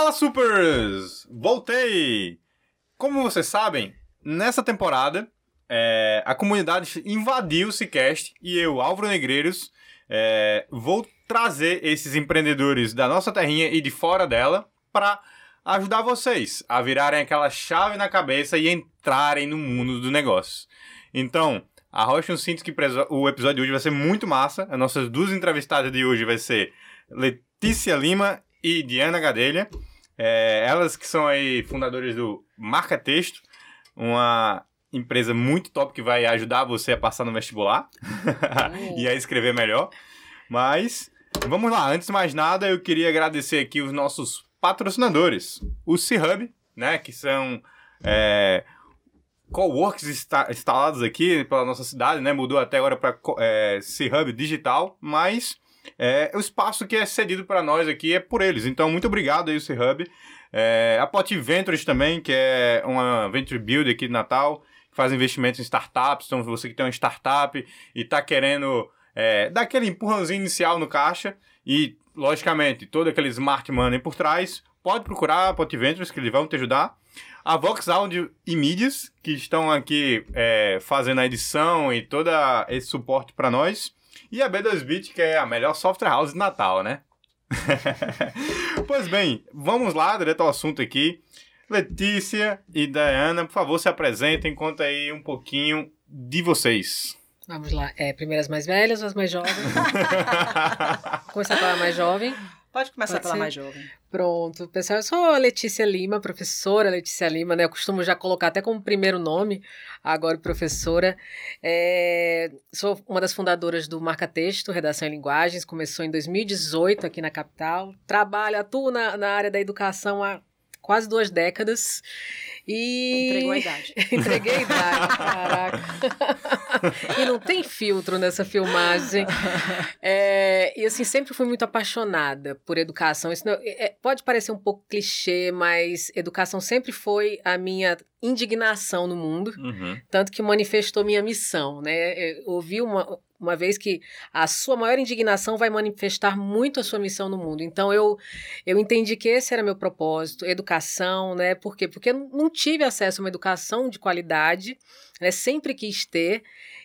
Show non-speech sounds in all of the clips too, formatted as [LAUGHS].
Fala, Supers! Voltei! Como vocês sabem, nessa temporada, é, a comunidade invadiu o Cicast e eu, Álvaro Negreiros, é, vou trazer esses empreendedores da nossa terrinha e de fora dela para ajudar vocês a virarem aquela chave na cabeça e entrarem no mundo do negócio. Então, arrocha um cinto que o episódio de hoje vai ser muito massa. As nossas duas entrevistadas de hoje vai ser Letícia Lima e Diana Gadelha. É, elas que são aí fundadoras do Marca Texto, uma empresa muito top que vai ajudar você a passar no vestibular [LAUGHS] e a escrever melhor. Mas vamos lá, antes de mais nada, eu queria agradecer aqui os nossos patrocinadores, o C-Hub, né, que são é, coworks instalados aqui pela nossa cidade, né, mudou até agora para é, C-Hub digital, mas é, o espaço que é cedido para nós aqui é por eles. Então, muito obrigado aí, o C-Hub. É, a Pot Ventures também, que é uma venture builder aqui de Natal, que faz investimentos em startups. Então, você que tem uma startup e está querendo é, dar aquele empurrãozinho inicial no caixa e, logicamente, todo aquele smart money por trás, pode procurar a Pot Ventures, que eles vão te ajudar. A Vox Audio e Mídias, que estão aqui é, fazendo a edição e todo esse suporte para nós. E a B2Bit, que é a melhor software house de Natal, né? [LAUGHS] pois bem, vamos lá, direto ao assunto aqui. Letícia e Diana, por favor, se apresentem, conta aí um pouquinho de vocês. Vamos lá. É, primeiro as mais velhas ou as mais jovens? [LAUGHS] Começar pela mais jovem. Pode começar Pode pela ser? mais jovem. Pronto, pessoal, eu sou a Letícia Lima, professora Letícia Lima, né? Eu costumo já colocar até como primeiro nome, agora professora. É, sou uma das fundadoras do Marca Texto, Redação em Linguagens, começou em 2018 aqui na capital. Trabalho, atuo na, na área da educação há quase duas décadas. E... Entregou a idade. [LAUGHS] Entreguei a idade, [LAUGHS] caraca. e não tem filtro nessa filmagem. É, e assim, sempre fui muito apaixonada por educação. Isso não, é, pode parecer um pouco clichê, mas educação sempre foi a minha indignação no mundo, uhum. tanto que manifestou minha missão, né? Eu ouvi uma, uma vez que a sua maior indignação vai manifestar muito a sua missão no mundo. Então eu eu entendi que esse era meu propósito, educação, né? Por quê? Porque eu não tive acesso a uma educação de qualidade, né? Sempre quis ter.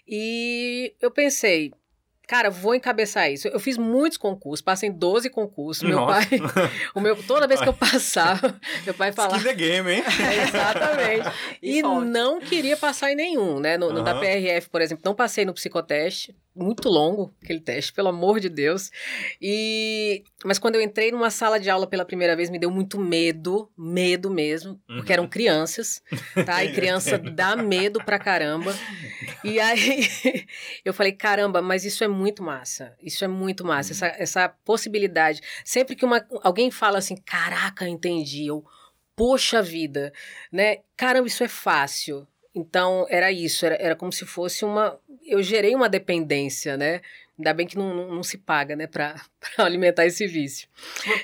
E eu pensei, Cara, vou encabeçar isso. Eu fiz muitos concursos, passei em 12 concursos. Meu Nossa. pai, o meu, toda vez que eu [LAUGHS] passava, meu pai falava. Skin the game, hein? É, [LAUGHS] exatamente. e, e não queria passar em nenhum, né? No, no da PRF, por exemplo, não passei no psicoteste muito longo aquele teste, pelo amor de Deus. E mas quando eu entrei numa sala de aula pela primeira vez, me deu muito medo, medo mesmo, porque eram uhum. crianças, tá? E criança [LAUGHS] dá medo pra caramba. E aí [LAUGHS] eu falei, caramba, mas isso é muito massa. Isso é muito massa, essa, essa possibilidade. Sempre que uma, alguém fala assim, caraca, entendi, eu poxa vida, né? Caramba, isso é fácil. Então, era isso, era, era como se fosse uma. Eu gerei uma dependência, né? Ainda bem que não, não, não se paga, né, para [LAUGHS] alimentar esse vício.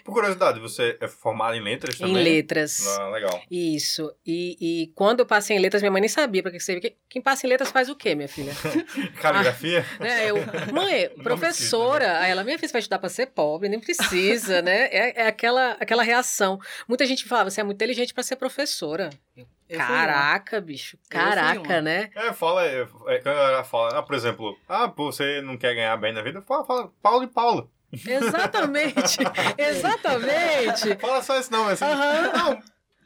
Por curiosidade, você é formada em letras também? Em letras. Ah, legal. Isso. E, e quando eu passei em letras, minha mãe nem sabia para que você. Quem passa em letras faz o quê, minha filha? [LAUGHS] Caligrafia? Ah, né, eu, mãe, professora. Precisa, né? Aí ela, minha filha, vai estudar para ser pobre, nem precisa, né? É, é aquela, aquela reação. Muita gente falava, você é muito inteligente para ser professora. Eu Caraca, bicho. Caraca, né? É, fala, é, é, quando ela fala, ah, por exemplo, ah, você não quer ganhar bem na vida, fala, fala Paulo e Paulo. Exatamente, [LAUGHS] exatamente. Fala só isso não, assim, uhum. não,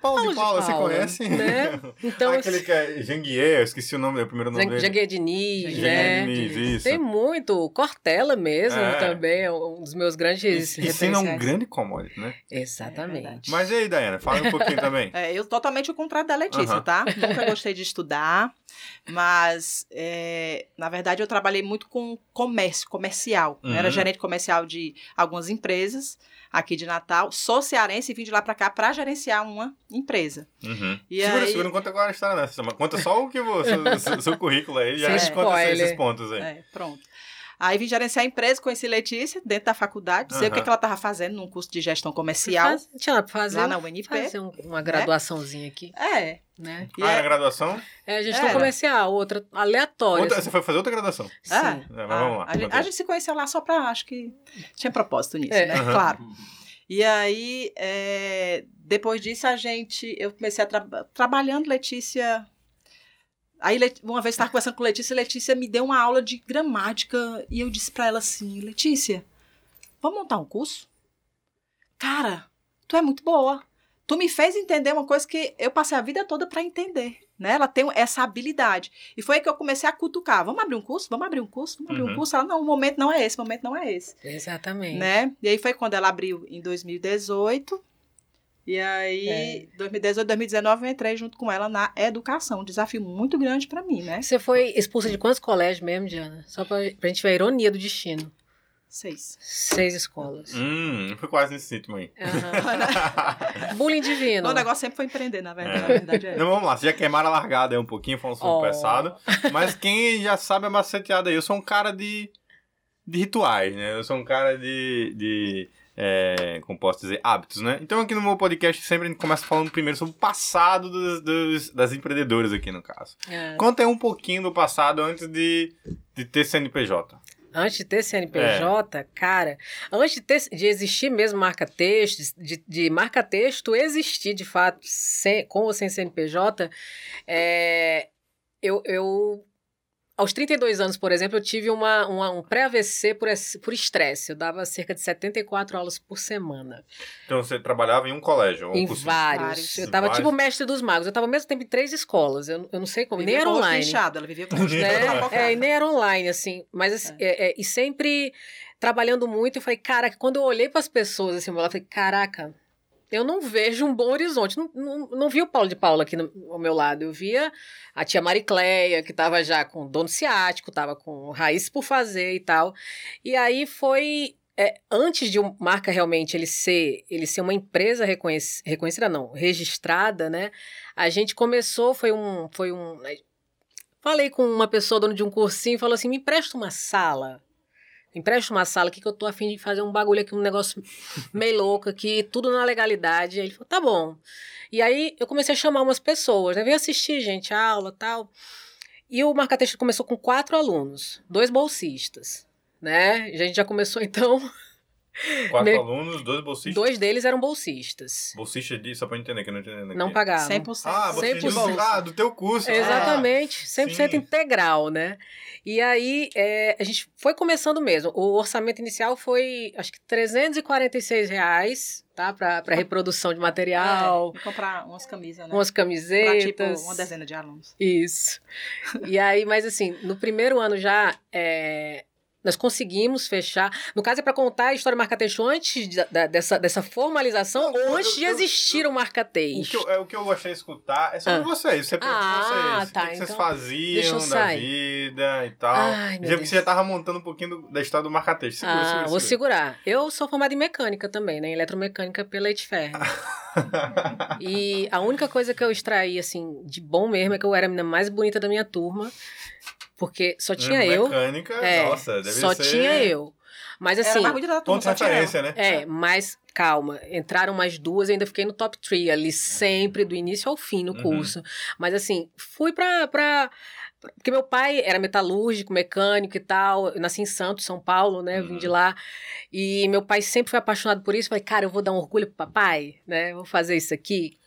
Paulo, Paulo de Paula, você conhece? Né? [LAUGHS] Então, Aquele que é Janguier, eu esqueci o nome, o primeiro nome Janguier dele. Janguier Diniz, né? Diniz, isso. Tem muito. Cortella mesmo é. também, é um dos meus grandes E ensina um grande commodity, né? Exatamente. É Mas e aí, Dayana, fala um pouquinho também. [LAUGHS] É, eu totalmente o contrário da Letícia, uh -huh. tá? Nunca gostei de estudar, mas, é, na verdade, eu trabalhei muito com comércio, comercial. Uhum. Era gerente comercial de algumas empresas, aqui de Natal. Sou cearense e vim de lá para cá para gerenciar uma empresa. Uhum. E segura, aí... segura, não conta agora a história nessa. Conta só o que você, seu, seu currículo aí, já a gente conta esses pontos aí. É, pronto. Aí vim gerenciar a empresa, conheci Letícia dentro da faculdade, sei uhum. o que, que ela estava fazendo num curso de gestão comercial. Faz, tinha para fazer. Lá na UNP. Fazer uma graduaçãozinha aqui. É. Né? Ah, é... graduação? É, gestão comercial, outra aleatória. Outra, assim. Você foi fazer outra graduação? Sim. É, é mas vamos lá. A gente, a gente, se conheceu lá só para, acho que tinha propósito nisso, é. né? Uhum. Claro. E aí, é, depois disso, a gente. Eu comecei a tra trabalhando, Letícia. Aí, uma vez estava conversando com Letícia, Letícia me deu uma aula de gramática e eu disse para ela assim: Letícia, vamos montar um curso? Cara, tu é muito boa. Tu me fez entender uma coisa que eu passei a vida toda para entender. Né? Ela tem essa habilidade. E foi aí que eu comecei a cutucar. Vamos abrir um curso? Vamos abrir um curso? Vamos abrir uhum. um curso? Ela, não, o momento não é esse, o momento não é esse. Exatamente. Né? E aí foi quando ela abriu em 2018. E aí, é. 2018, 2019, eu entrei junto com ela na educação. Um desafio muito grande para mim, né? Você foi expulsa de quantos colégios mesmo, Diana? Só pra, pra gente ver a ironia do destino. Seis. Seis escolas. Hum, foi quase nesse sítio aí. Uhum. [LAUGHS] Bullying divino. O negócio sempre foi empreender, na verdade. É. Na verdade é. Não, vamos lá, você já queimaram a largada aí um pouquinho, falando sobre oh. pesado. Mas quem já sabe a maceteada aí, eu sou um cara de, de rituais, né? Eu sou um cara de. de é, como posso dizer, hábitos, né? Então aqui no meu podcast sempre a gente começa falando primeiro sobre o passado dos, dos das empreendedoras aqui, no caso. É. Conta aí um pouquinho do passado antes de, de ter CNPJ. Antes de ter CNPJ, é. cara, antes de, ter, de existir mesmo marca-texto, de, de marca-texto existir de fato sem, com ou sem CNPJ, é, eu, eu aos 32 anos, por exemplo, eu tive uma, uma um pré-AVC por, por estresse. Eu dava cerca de 74 aulas por semana. Então você trabalhava em um colégio? Em vários. vários. Eu tava tipo mestre dos magos. Eu tava ao mesmo tempo em três escolas. Eu, eu não sei como. Vivia nem era online. Fechado, ela vivia com né? é, e nem era online, assim. Mas assim, é. É, e sempre trabalhando muito. Eu falei, cara, quando eu olhei para as pessoas assim, eu falei, caraca eu não vejo um bom horizonte. Não, não, não vi o Paulo de Paula aqui no, ao meu lado. Eu via a tia Maricleia, que estava já com dono ciático, estava com raiz por fazer e tal. E aí foi. É, antes de uma marca realmente ele ser, ele ser uma empresa reconhec reconhecida, não, registrada, né? A gente começou, foi um. Foi um Falei com uma pessoa, dono de um cursinho, falou assim: me empresta uma sala empresta uma sala aqui que eu tô afim de fazer um bagulho aqui, um negócio meio louco aqui, tudo na legalidade. Aí ele falou, tá bom. E aí eu comecei a chamar umas pessoas, né? Vem assistir, gente, a aula tal. E o marca-texto começou com quatro alunos, dois bolsistas, né? A gente já começou, [LAUGHS] então, Quatro Me... alunos, dois bolsistas? Dois deles eram bolsistas. Bolsista de, só pra entender, que eu não entendendo aqui. Não pagavam. 100%. Ah, bolsista 100%. Ah, do teu curso. Exatamente, ah, 100% sim. integral, né? E aí, é, a gente foi começando mesmo. O orçamento inicial foi, acho que 346 reais, tá? Pra, pra reprodução de material. É, comprar umas camisas, né? Umas camisetas. Pra, tipo, uma dezena de alunos. Isso. e aí, mas assim, no primeiro ano já... É, nós conseguimos fechar. No caso, é para contar a história do marca-texto antes de, da, dessa, dessa formalização não, ou antes eu, de existir o um marca-texto? O, é, o que eu gostei de escutar é sobre ah. vocês. Você ah, vocês. Tá, o que, então, vocês faziam da vida e tal. Ai, Deus. você já estava montando um pouquinho do, da história do marca-texto. Segura, ah, segura, vou segurar. Eu sou formada em mecânica também, né? Em eletromecânica pela Etfer. [LAUGHS] e a única coisa que eu extraí, assim, de bom mesmo é que eu era a menina mais bonita da minha turma. Porque só tinha é, eu. Mecânica, é, nossa, deve só ser... tinha eu. Mas assim. Era mais da turma, ponto de referência, né? É, mas calma. Entraram mais duas, ainda fiquei no top 3 ali, sempre, do início ao fim no uhum. curso. Uhum. Mas assim, fui pra. pra porque meu pai era metalúrgico, mecânico e tal. Eu nasci em Santos, São Paulo, né? Eu vim de uhum. lá. E meu pai sempre foi apaixonado por isso. Falei, cara, eu vou dar um orgulho pro papai, né? vou fazer isso aqui.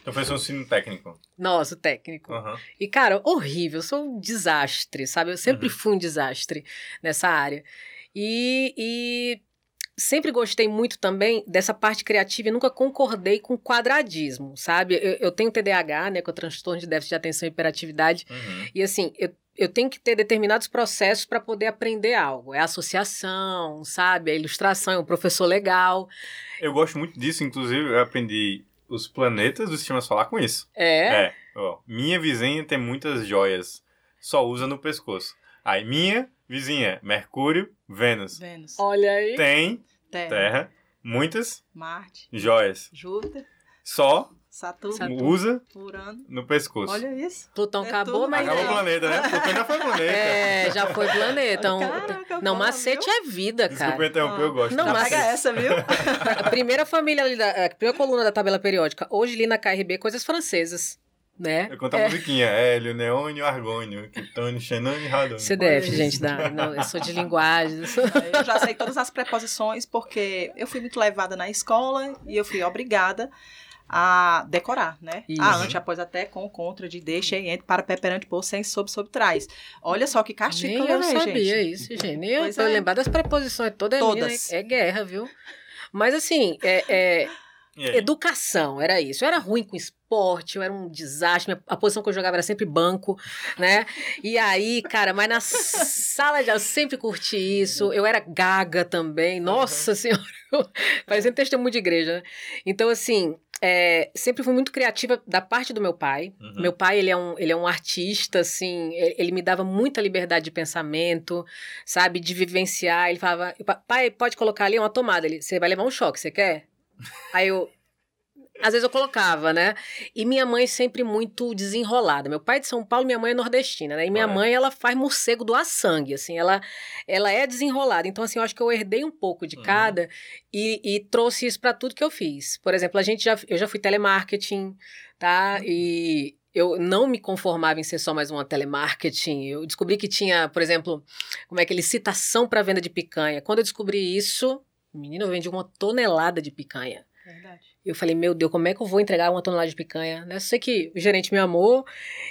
Então foi um ensino técnico. Nossa, técnico. Uhum. E, cara, horrível. Eu sou um desastre, sabe? Eu sempre uhum. fui um desastre nessa área. E, e sempre gostei muito também dessa parte criativa e nunca concordei com quadradismo, sabe? Eu, eu tenho TDAH, né, com o transtorno de déficit de atenção e hiperatividade. Uhum. E assim, eu, eu tenho que ter determinados processos para poder aprender algo. É a associação, sabe? A ilustração, é um professor legal. Eu gosto muito disso, inclusive, eu aprendi os planetas do sistema solar com isso. É? É. Ó, minha vizinha tem muitas joias. Só usa no pescoço. Aí, minha vizinha, Mercúrio, Vênus. Vênus. Olha aí. Tem Terra, terra muitas Marte, joias. Júpiter. Só Saturno, Saturno, usa Urano. no pescoço. Olha isso. Plutão é acabou, tudo. mas. Acabou o planeta, né? Plutão já foi planeta. É, já foi planeta. Um... Caraca, não, macete é vida, cara. Desculpa interromper, eu gosto. Não, mas... Pega essa, viu? [LAUGHS] a primeira família ali, da, a primeira coluna da tabela periódica. Hoje li na KRB coisas francesas. né? Eu conto a é. musiquinha. Hélio, Neônio, Argônio, Quitônio, Xenônio e Radônio. CDF, gente, dá, não, eu sou de linguagem. Eu já sei todas as preposições, porque eu fui muito levada na escola e eu fui obrigada a decorar, né? Isso. A ante, após, até, com, contra, de, deixa, entre, para, pé, perante, por, sem, sob, sob, trás. Olha só que castigo Nem que eu, eu sabia gente. isso, gente. Nem eu, é. lembrar das preposições todas. Todas. Minha, é guerra, viu? Mas, assim, é, é educação, era isso. Eu era ruim com esporte, eu era um desastre. A posição que eu jogava era sempre banco, né? E aí, cara, mas na sala de aula eu sempre curti isso. Eu era gaga também. Nossa uhum. Senhora, parecendo testemunho de igreja, né? Então, assim, é, sempre fui muito criativa da parte do meu pai. Uhum. Meu pai, ele é, um, ele é um artista, assim, ele me dava muita liberdade de pensamento, sabe, de vivenciar. Ele falava, pai, pode colocar ali uma tomada. Ele, você vai levar um choque, você quer? Aí eu. Às vezes eu colocava, né? E minha mãe sempre muito desenrolada. Meu pai é de São Paulo, minha mãe é nordestina, né? E minha mãe, ela faz morcego doar sangue, assim. Ela, ela é desenrolada. Então, assim, eu acho que eu herdei um pouco de uhum. cada e, e, trouxe isso para tudo que eu fiz. Por exemplo, a gente já... Eu já fui telemarketing, tá? Uhum. E eu não me conformava em ser só mais uma telemarketing. Eu descobri que tinha, por exemplo, como é que licitação para venda de picanha. Quando eu descobri isso, menino, eu vendi uma tonelada de picanha. Verdade. Eu falei, meu Deus, como é que eu vou entregar uma tonelada de picanha? Né? Eu sei que o gerente me amou.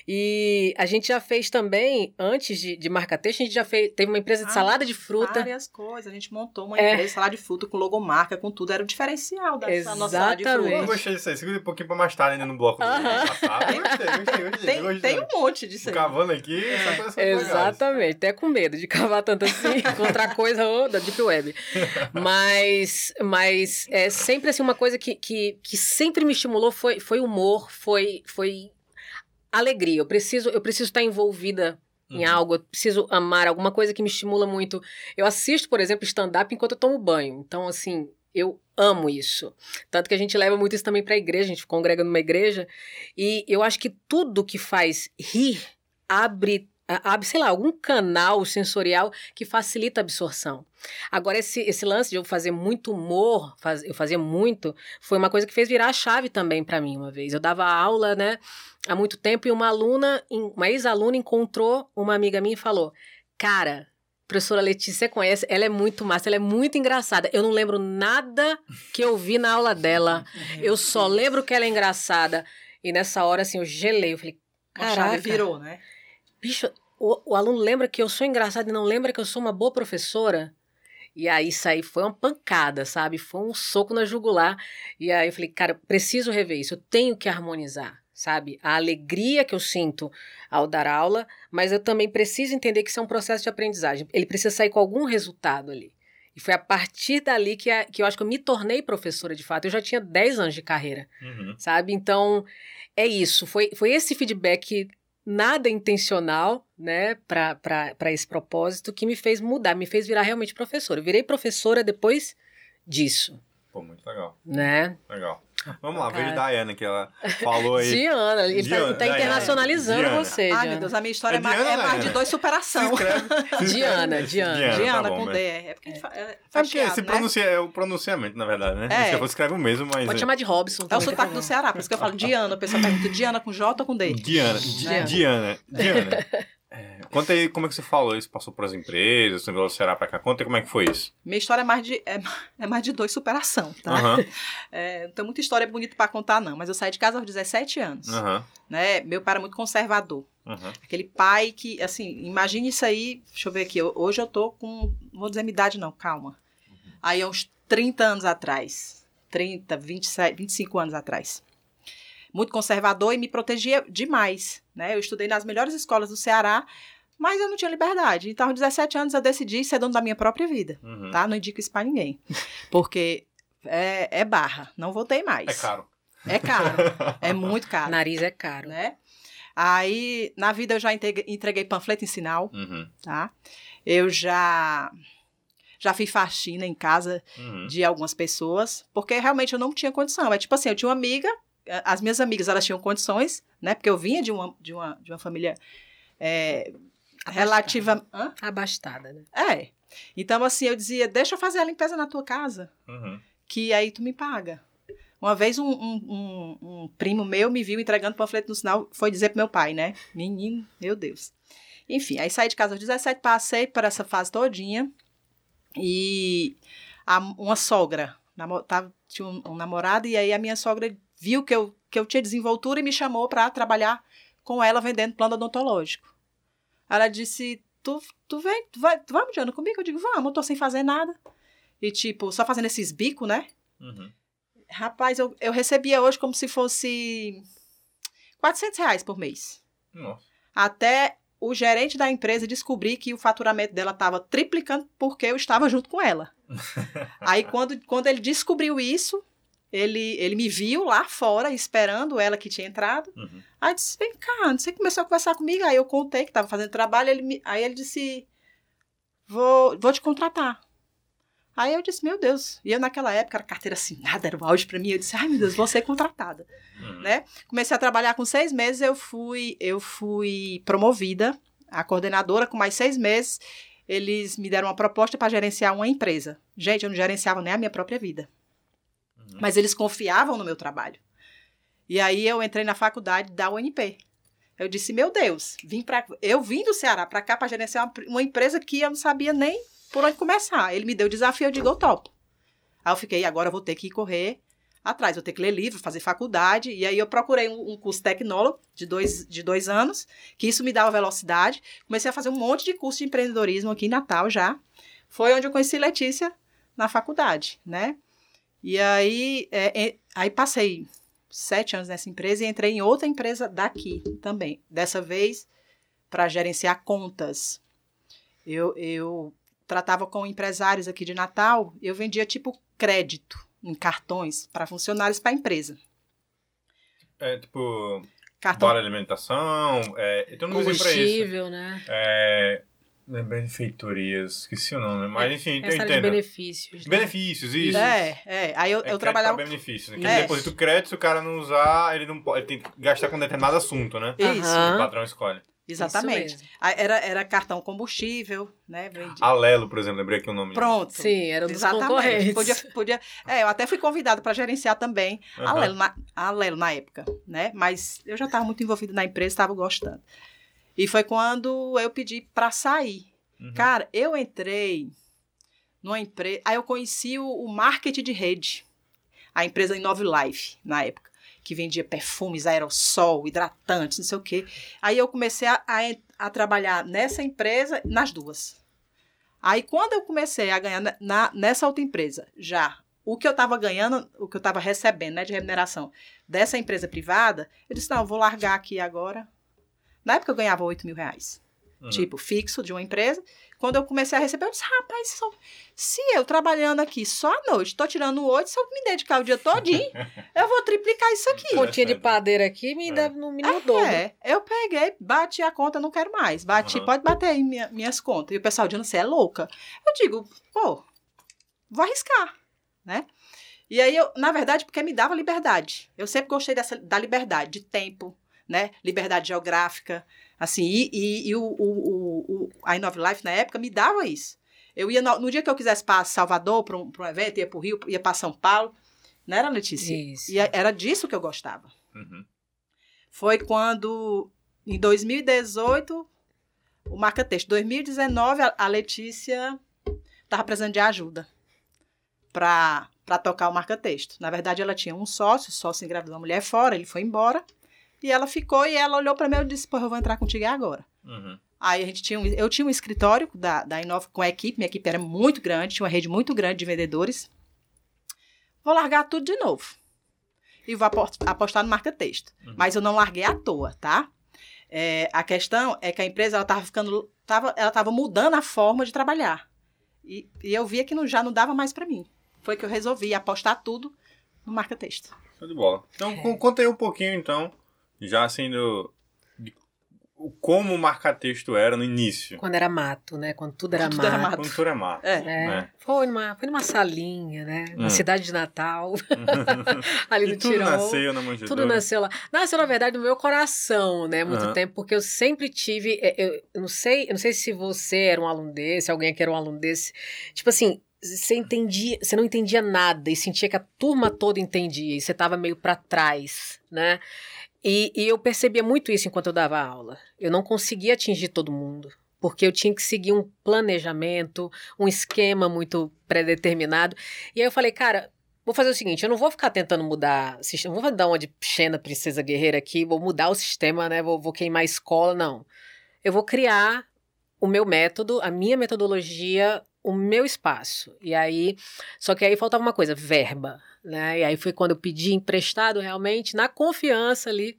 E a gente já fez também, antes de, de marca texto, a gente já fez, teve uma empresa de ah, salada de fruta. Várias coisas. A gente montou uma é. empresa de salada de fruta com logomarca, com tudo. Era o diferencial da, da nossa salada de fruta. Eu gostei disso aí. Segura um pouquinho pra mais tarde ainda no bloco. Uh -huh. Gostei, gostei, gostei. Tem, tem um monte disso aí. Cavando aqui, é. Exatamente. Até com medo de cavar tanto assim [LAUGHS] contra coisa ou da Deep Web. [LAUGHS] Mas, mas é sempre assim uma coisa que, que, que sempre me estimulou foi, foi humor, foi, foi alegria. Eu preciso, eu preciso estar envolvida em uhum. algo, eu preciso amar alguma coisa que me estimula muito. Eu assisto, por exemplo, stand-up enquanto eu tomo banho. Então, assim, eu amo isso. Tanto que a gente leva muito isso também para a igreja, a gente congrega numa igreja. E eu acho que tudo que faz rir abre abre, sei lá, algum canal sensorial que facilita a absorção. Agora, esse, esse lance de eu fazer muito humor, faz, eu fazia muito, foi uma coisa que fez virar a chave também para mim uma vez. Eu dava aula, né, há muito tempo, e uma aluna, uma ex-aluna encontrou uma amiga minha e falou: Cara, professora Letícia, você conhece? Ela é muito massa, ela é muito engraçada. Eu não lembro nada que eu vi na aula dela. [LAUGHS] Eu só lembro que ela é engraçada. E nessa hora, assim, eu gelei. Eu falei, caraca. virou, né? Bicho, o, o aluno lembra que eu sou engraçada e não lembra que eu sou uma boa professora? E aí isso aí foi uma pancada, sabe? Foi um soco na jugular. E aí eu falei, cara, preciso rever isso, eu tenho que harmonizar, sabe? A alegria que eu sinto ao dar aula, mas eu também preciso entender que isso é um processo de aprendizagem. Ele precisa sair com algum resultado ali. E foi a partir dali que, a, que eu acho que eu me tornei professora de fato. Eu já tinha 10 anos de carreira, uhum. sabe? Então, é isso. Foi, foi esse feedback nada intencional, né, para esse propósito que me fez mudar, me fez virar realmente professora. Eu virei professora depois disso. Pô, muito legal. Né? Legal. Vamos lá, veio Diana, que ela falou aí. Diana, ele tá, Diana, tá, tá internacionalizando Diana. você. Diana. Ai, meu Deus, a minha história é, é, mais, é mais, de dois superação. Se escreve, se Diana, Diana. Diana, Diana tá com D. É porque a gente faz. É, faz é porque se né? pronuncia, é o pronunciamento, na verdade, né? É. Você escreve o mesmo, mas. Pode chamar de Robson. É o sotaque do Ceará, por isso que eu falo Diana. O pessoal pergunta Diana com J ou com D? Diana. Diana. Diana. Diana. Conta aí como é que você falou isso, passou para as empresas, você Ceará para cá, conta aí como é que foi isso. Minha história é mais de, é, [LAUGHS] é mais de dois superação, tá? Uhum. [LAUGHS] É, não tem muita história bonita para contar não, mas eu saí de casa aos 17 anos, uhum. né? Meu pai era muito conservador, uhum. aquele pai que, assim, imagine isso aí, deixa eu ver aqui, hoje eu tô com, não vou dizer minha idade não, calma, aí há uns 30 anos atrás, 30, 27, 25 anos atrás, muito conservador e me protegia demais. Né? Eu estudei nas melhores escolas do Ceará, mas eu não tinha liberdade. Então, aos 17 anos, eu decidi ser dono da minha própria vida. Uhum. Tá? Não indico isso para ninguém. [LAUGHS] Porque é, é, barra. Não voltei mais. É caro. É caro. [LAUGHS] é muito caro. Nariz é caro. Né? Aí, na vida, eu já entreguei, entreguei panfleto em sinal. Uhum. Tá? Eu já já fiz faxina em casa uhum. de algumas pessoas, porque realmente eu não tinha condição. É tipo assim, eu tinha uma amiga as minhas amigas, elas tinham condições, né? Porque eu vinha de uma, de uma, de uma família é, relativa... Hã? Abastada, né? É. Então, assim, eu dizia, deixa eu fazer a limpeza na tua casa, uhum. que aí tu me paga. Uma vez um, um, um, um primo meu me viu entregando panfleto no sinal, foi dizer pro meu pai, né? Menino, meu Deus. Enfim, aí saí de casa aos 17, passei por essa fase todinha. E a, uma sogra, namo, tava, tinha um, um, namorado, e aí a minha sogra viu que eu, que eu tinha desenvoltura e me chamou para trabalhar com ela vendendo plano odontológico. Ela disse: Tu, tu vem, tu vai, tu vai me comigo? Eu digo: Vamos, eu tô sem fazer nada. E tipo, só fazendo esses bicos, né? Uhum. Rapaz, eu, eu recebia hoje como se fosse 400 reais por mês. Nossa. Até o gerente da empresa descobrir que o faturamento dela estava triplicando porque eu estava junto com ela. [LAUGHS] Aí, quando, quando ele descobriu isso, ele, ele me viu lá fora, esperando ela que tinha entrado. Uhum. Aí disse, vem cá, você começou a conversar comigo. Aí eu contei que estava fazendo trabalho. Ele me, aí ele disse, vou, vou te contratar. Aí eu disse, meu Deus. E eu naquela época era carteira assinada, era o auge para mim. Eu disse, ai meu Deus, vou ser contratada. Uhum. Né? Comecei a trabalhar com seis meses, eu fui, eu fui promovida a coordenadora com mais seis meses. Eles me deram uma proposta para gerenciar uma empresa. Gente, eu não gerenciava nem a minha própria vida. Uhum. Mas eles confiavam no meu trabalho. E aí eu entrei na faculdade da UNP. Eu disse, meu Deus, vim pra, eu vim do Ceará para cá para gerenciar uma, uma empresa que eu não sabia nem por onde começar. Ele me deu o desafio, eu digo, eu topo. Aí eu fiquei, agora eu vou ter que correr atrás, vou ter que ler livro, fazer faculdade. E aí eu procurei um, um, curso tecnólogo de dois, de dois anos, que isso me dava velocidade. Comecei a fazer um monte de curso de empreendedorismo aqui em Natal já. Foi onde eu conheci Letícia na faculdade, né? E aí, é, é, aí passei sete anos nessa empresa e entrei em outra empresa daqui também. Dessa vez para gerenciar contas. Eu, eu tratava com empresários aqui de Natal, eu vendia tipo crédito em cartões para funcionários para a empresa. É tipo. Cartão. Vale alimentação, é, tem um Combustível, né? É, é, benfeitorias, esqueci o nome, mas é, enfim, eu entendo. benefícios. Né? Benefícios, isso. É, é. Aí eu, é eu trabalhava. benefícios. Né? Que é. deposita o crédito, se o cara não usar, ele não pode. Ele tem que gastar com determinado assunto, né? Isso. O patrão escolhe. Exatamente. Era, era cartão combustível, né? Vendia. Alelo, por exemplo, lembrei aqui o nome. Pronto. Sim, era um dos Exatamente. concorrentes. Podia, podia, é, eu até fui convidada para gerenciar também uhum. Alelo, na, Alelo na época, né? Mas eu já estava muito envolvida na empresa, estava gostando. E foi quando eu pedi para sair. Uhum. Cara, eu entrei numa empresa. Aí eu conheci o, o marketing de rede, a empresa Inove Life, na época que vendia perfumes, aerossol, hidratantes, não sei o quê. Aí eu comecei a, a, a trabalhar nessa empresa, nas duas. Aí quando eu comecei a ganhar na, nessa outra empresa, já o que eu estava ganhando, o que eu estava recebendo né, de remuneração dessa empresa privada, eu disse, não, eu vou largar aqui agora. Na época eu ganhava 8 mil reais. Uhum. Tipo, fixo de uma empresa. Quando eu comecei a receber, eu disse, rapaz, só, se eu trabalhando aqui só à noite, estou tirando oito, se eu me dedicar o dia todinho, [LAUGHS] eu vou triplicar isso aqui. Pontinha de padeira aqui me dá no mínimo é, dobro. É, eu peguei, bati a conta, não quero mais. Bati, uhum. pode bater aí minha, minhas contas. E o pessoal dizendo, você é louca. Eu digo, pô, vou arriscar, né? E aí, eu, na verdade, porque me dava liberdade. Eu sempre gostei dessa, da liberdade, de tempo, né? Liberdade geográfica, Assim, e, e, e o, o, o, a Inove Life na época me dava isso. Eu ia, no, no dia que eu quisesse para Salvador, para um, um evento, ia para o Rio, ia para São Paulo. Não era, Letícia? Isso. E era disso que eu gostava. Uhum. Foi quando, em 2018, o Marca Texto. 2019, a, a Letícia estava precisando de ajuda para tocar o Marca Texto. Na verdade, ela tinha um sócio, o sócio engravidou uma mulher fora, ele foi embora. E ela ficou e ela olhou para mim e disse: Pô, eu vou entrar contigo agora. Uhum. Aí a gente tinha um, eu tinha um escritório da, da Inova com a equipe, minha equipe era muito grande, tinha uma rede muito grande de vendedores. Vou largar tudo de novo. E vou apostar no marca-texto. Uhum. Mas eu não larguei à toa, tá? É, a questão é que a empresa ela tava ficando. Tava, ela estava mudando a forma de trabalhar. E, e eu via que não, já não dava mais para mim. Foi que eu resolvi apostar tudo no marca-texto. Show de bola. Então, é. conta aí um pouquinho, então, já sendo como o marca-texto era no início. Quando era mato, né? Quando tudo era, tudo mato. era mato. Quando tudo era mato. É. Né? Foi, numa, foi numa salinha, né? Na hum. cidade de Natal. [LAUGHS] ali no e tudo nasceu na manjedoura. Tudo nasceu lá. Nasceu, na verdade, no meu coração, né? Muito uhum. tempo, porque eu sempre tive... É, eu, eu, não sei, eu não sei se você era um aluno desse, alguém aqui era um aluno desse. Tipo assim, você entendia, você não entendia nada e sentia que a turma toda entendia e você estava meio para trás, né? E, e eu percebia muito isso enquanto eu dava aula. Eu não conseguia atingir todo mundo porque eu tinha que seguir um planejamento, um esquema muito predeterminado. E aí eu falei, cara, vou fazer o seguinte, eu não vou ficar tentando mudar o sistema, vou dar uma de Xena Princesa Guerreira aqui, vou mudar o sistema, né? Vou, vou queimar a escola, não. Eu vou criar o meu método, a minha metodologia, o meu espaço. E aí, só que aí faltava uma coisa, verba, né? E aí foi quando eu pedi emprestado realmente, na confiança ali,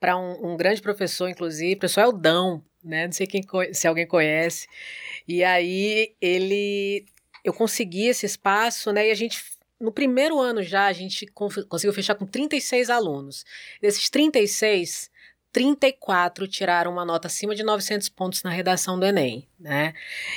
para um, um, grande professor, inclusive, professor Eldão, né? Não sei quem se alguém conhece. E aí ele eu consegui esse espaço, né? E a gente no primeiro ano já a gente conseguiu fechar com 36 alunos. Desses 36, 34 tiraram uma nota acima de 900 pontos na redação do Enem, né?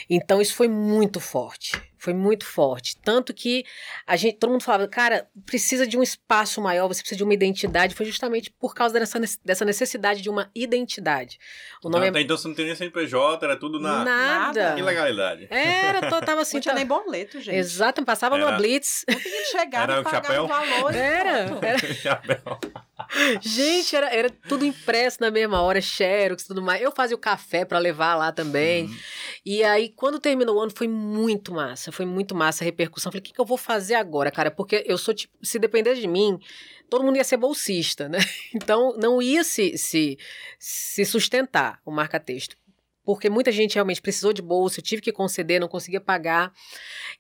Então isso foi muito forte, foi muito forte, tanto que a gente, todo mundo falava, cara, precisa de um espaço maior, você precisa de uma identidade, foi justamente por causa dessa, dessa necessidade de uma identidade. O nome não, é... Então você não tem nem CNPJ, era tudo na nada, ilegalidade. Era, tô, tava assim, não tinha nem boleto, gente. Exato, passava era... numa blitz. Não tinha chegado era o chapéu. Valor, era, era. [LAUGHS] Gente, era, era tudo impresso na mesma hora, xerox e tudo mais. Eu fazia o café para levar lá também. Uhum. E aí, quando terminou o ano, foi muito massa. Foi muito massa a repercussão. Falei, o que, que eu vou fazer agora, cara? Porque eu sou tipo, se depender de mim, todo mundo ia ser bolsista, né? [LAUGHS] Então, não ia se, se, se sustentar o marca-texto porque muita gente realmente precisou de bolsa, eu tive que conceder, não conseguia pagar.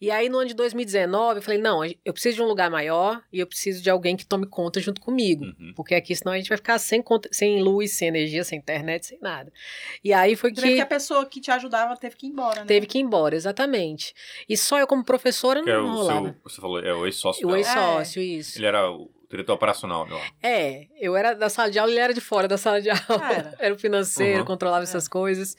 E aí, no ano de 2019, eu falei: não, eu preciso de um lugar maior e eu preciso de alguém que tome conta junto comigo. Uhum. Porque aqui, senão a gente vai ficar sem, conta, sem luz, sem energia, sem internet, sem nada. E aí foi que. que a pessoa que te ajudava teve que ir embora, né? Teve que ir embora, exatamente. E só eu, como professora, não, é não rolava. Seu, você falou, é o ex-sócio. O ex-sócio, é. isso. Ele era o diretor operacional lá. É, eu era da sala de aula e ele era de fora da sala de aula. Era, [LAUGHS] era o financeiro, uhum. controlava é. essas coisas.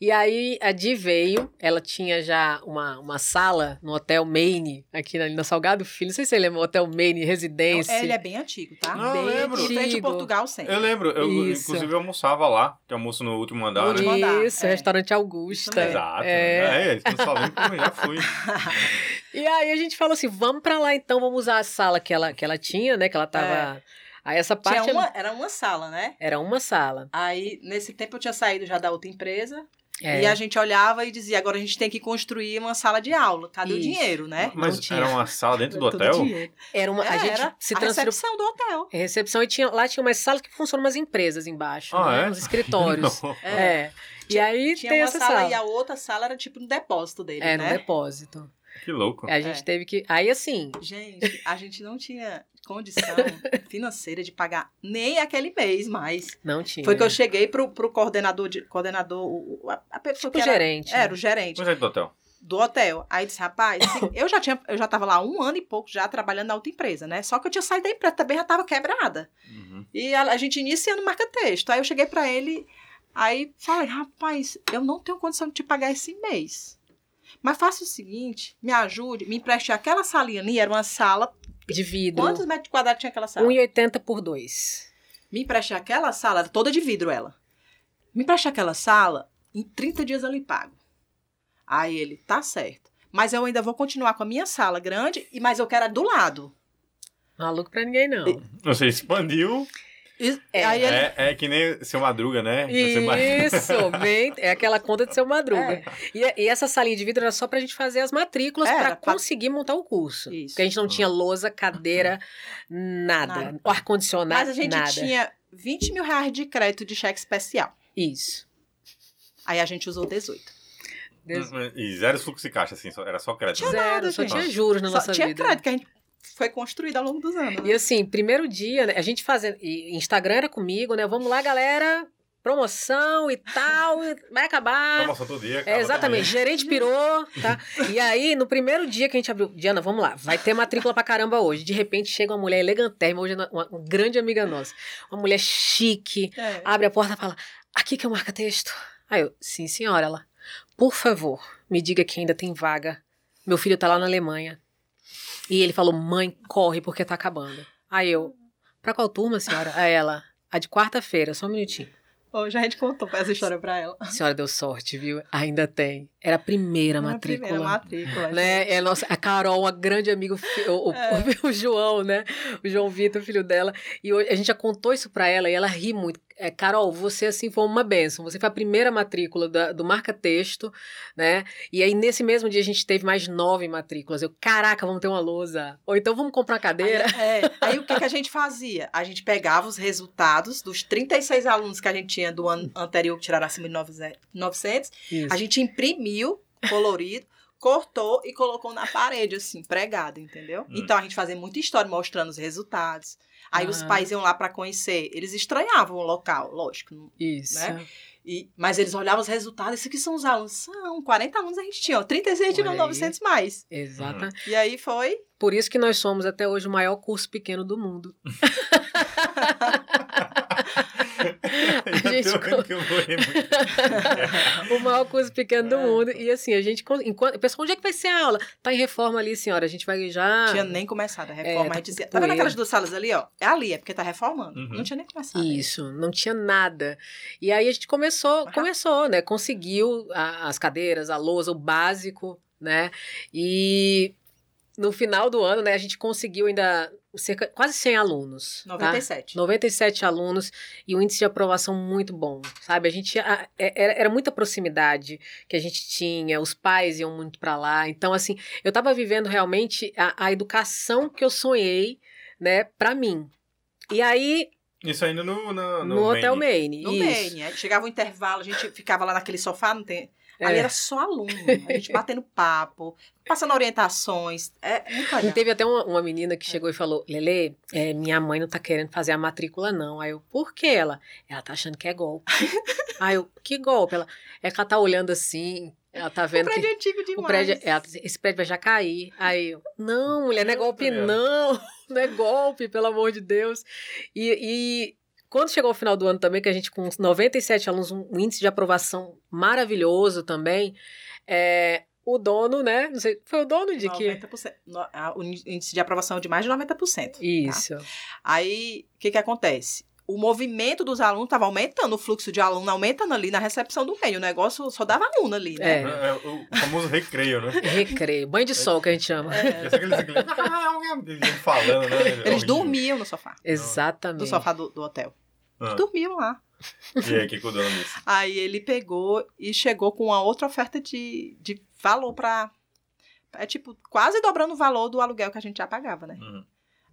E aí a Di veio, ela tinha já uma, uma sala no Hotel Maine, aqui na, na Salgado Filho. Não sei se você lembra, o Hotel Maine, residência. Ele é bem antigo, tá? Não, bem eu lembro. antigo. Frente Portugal sempre. Eu lembro, eu Isso. inclusive eu almoçava lá, tem almoço no último andar, no último né? Andar, Isso, é. restaurante Augusta. Exato. É, é, é falando como eu já fui. [LAUGHS] E aí a gente falou assim, vamos para lá então, vamos usar a sala que ela, que ela tinha, né? Que ela tava... É. Aí essa parte... Uma, era uma sala, né? Era uma sala. Aí, nesse tempo, eu tinha saído já da outra empresa. É. E a gente olhava e dizia, agora a gente tem que construir uma sala de aula. Cadê Isso. o dinheiro, né? Mas era uma sala dentro do hotel? Era uma. a gente era se a recepção do hotel. A recepção e tinha, lá tinha umas salas que funcionam umas empresas embaixo, ah, né? é? Uns escritórios. [LAUGHS] é. é. E aí tinha tem uma essa sala, sala, e a outra sala era tipo no depósito dele, é, né? no depósito. Que louco. A gente é. teve que. Aí assim. Gente, a gente não tinha condição [LAUGHS] financeira de pagar nem aquele mês mais. Não tinha. Foi que eu cheguei pro, pro coordenador, de, coordenador a, a pessoa tipo que era, gerente. Era o gerente. O gerente do hotel. Do hotel. Aí disse, rapaz, eu já tinha, eu já tava lá um ano e pouco já trabalhando na outra empresa, né? Só que eu tinha saído da empresa, também já tava quebrada. Uhum. E a, a, gente iniciando marca texto. Aí eu cheguei para ele, aí falei, rapaz, eu não tenho condição de te pagar esse mês. Mas faça o seguinte, me ajude, me empreste aquela salinha ali, era uma sala de vidro. Quantos metros quadrados tinha aquela sala? 1,80 por 2. Me empreste aquela sala, era toda de vidro ela. Me empreste aquela sala, em 30 dias eu lhe pago. Aí ele, tá certo. Mas eu ainda vou continuar com a minha sala grande, mas eu quero a do lado. Maluco pra ninguém, não. Você expandiu é, ele... é, é, que nem seu Madruga, né? Isso, bem, é aquela conta de seu Madruga. É. E, e, essa salinha de vidro era só pra gente fazer as matrículas para pra... conseguir montar o curso. Isso. Porque a gente não tinha lousa, cadeira, nada. nada. ar-condicionado, Mas a gente nada. tinha 20 mil reais de crédito de cheque especial. Isso. Aí a gente usou 18. E zero fluxo de caixa, assim, era só crédito. Tinha zero, nada, só tinha juros na só nossa tinha vida. Tinha crédito, que a gente foi construída ao longo dos anos. Né? E assim, primeiro dia, né, a gente fazendo. Instagram era comigo, né? Vamos lá, galera. Promoção e tal, vai acabar. Promoção todo dia. É, exatamente, gerente pirou, tá? E aí, no primeiro dia que a gente abriu, Diana, vamos lá, vai ter matrícula pra caramba hoje. De repente chega uma mulher elegantérrima, hoje é uma, uma grande amiga nossa, uma mulher chique, é. abre a porta e fala: aqui que eu marca texto. Aí eu, sim, senhora, ela, por favor, me diga que ainda tem vaga. Meu filho tá lá na Alemanha. E ele falou: mãe, corre porque tá acabando. Aí eu: pra qual turma, senhora? Aí ela: a de quarta-feira, só um minutinho. Hoje a gente contou essa história pra ela. A senhora deu sorte, viu? Ainda tem. Era a primeira matrícula. Primeira matrícula. Né? É, nossa, a Carol, uma grande amiga, o, é. [LAUGHS] o, João, né? O João Vitor, filho dela. E a gente já contou isso pra ela e ela ri muito. É, Carol, você assim foi uma benção. Você foi a primeira matrícula da, do Marca Texto, né? E aí, nesse mesmo dia, a gente teve mais nove matrículas. Eu, caraca, vamos ter uma lousa. Ou então vamos comprar cadeira. Aí, é, aí o que, que a gente fazia? A gente pegava os resultados dos 36 alunos que a gente tinha do ano anterior, que tiraram acima de 900. Isso. A gente imprimiu, colorido [LAUGHS] cortou e colocou na parede, assim, pregado, entendeu? Hum. Então a gente fazia muita história mostrando os resultados. Aí os pais iam lá para conhecer. Eles estranhavam o local, lógico. Isso. Né? E, mas eles olhavam os resultados. Isso aqui são os alunos. São 40 alunos a gente tinha. Ó, 36 tirou 900 mais. Exato. Uhum. E aí foi. Por isso que nós somos até hoje o maior curso pequeno do mundo. [LAUGHS] gente [LAUGHS] o maior curso pequeno do é. mundo. E assim, a gente. Enquanto, pessoal, onde é que vai ser a aula? Tá em reforma ali, senhora. A gente vai já. Tinha nem começado a reforma. É, tá, a gente dizia, tá vendo aquelas duas salas ali, ó? É ali, é porque tá reformando. Uhum. Não tinha nem começado. Isso, não tinha nada. E aí a gente começou, uhum. começou, né? Conseguiu a, as cadeiras, a lousa, o básico, né? E no final do ano, né, a gente conseguiu ainda cerca, quase 100 alunos. 97. Tá? 97 alunos e um índice de aprovação muito bom, sabe? A gente a, é, era, era muita proximidade que a gente tinha, os pais iam muito para lá. Então, assim, eu estava vivendo realmente a, a educação que eu sonhei, né, para mim. E aí isso ainda no, no, no, no Hotel Maine. No Maine. Chegava o intervalo, a gente ficava lá naquele sofá, não tem. É. Ali era só aluno, a gente [LAUGHS] batendo papo, passando orientações. É muito legal. E teve até uma, uma menina que chegou e falou: Lele, é, minha mãe não tá querendo fazer a matrícula, não. Aí eu, por que ela? Ela tá achando que é golpe. [LAUGHS] Aí eu, que golpe? Ela, é que ela tá olhando assim, ela tá vendo. O prédio que é antigo demais. O prédio, ela, esse prédio vai já cair. Aí eu, não, mulher, não é golpe, não. [LAUGHS] Não é golpe, pelo amor de Deus. E, e quando chegou o final do ano também, que a gente com 97 alunos, um índice de aprovação maravilhoso também, é, o dono, né? Não sei, foi o dono de 90%, que. O índice de aprovação de mais de 90%. Tá? Isso. Tá? Aí, o que que acontece? O movimento dos alunos estava aumentando, o fluxo de aluno aumentando ali na recepção do meio. O negócio só dava aluno ali, né? É. é, é o famoso recreio, né? Recreio. Banho de sol que a gente chama. É. falando, né? Eles dormiam no sofá. Exatamente. No sofá do, do hotel. Ah. Dormiam lá. E aí, o que cuidou nisso? [LAUGHS] Aí ele pegou e chegou com uma outra oferta de, de valor para É tipo, quase dobrando o valor do aluguel que a gente já pagava, né? Uhum.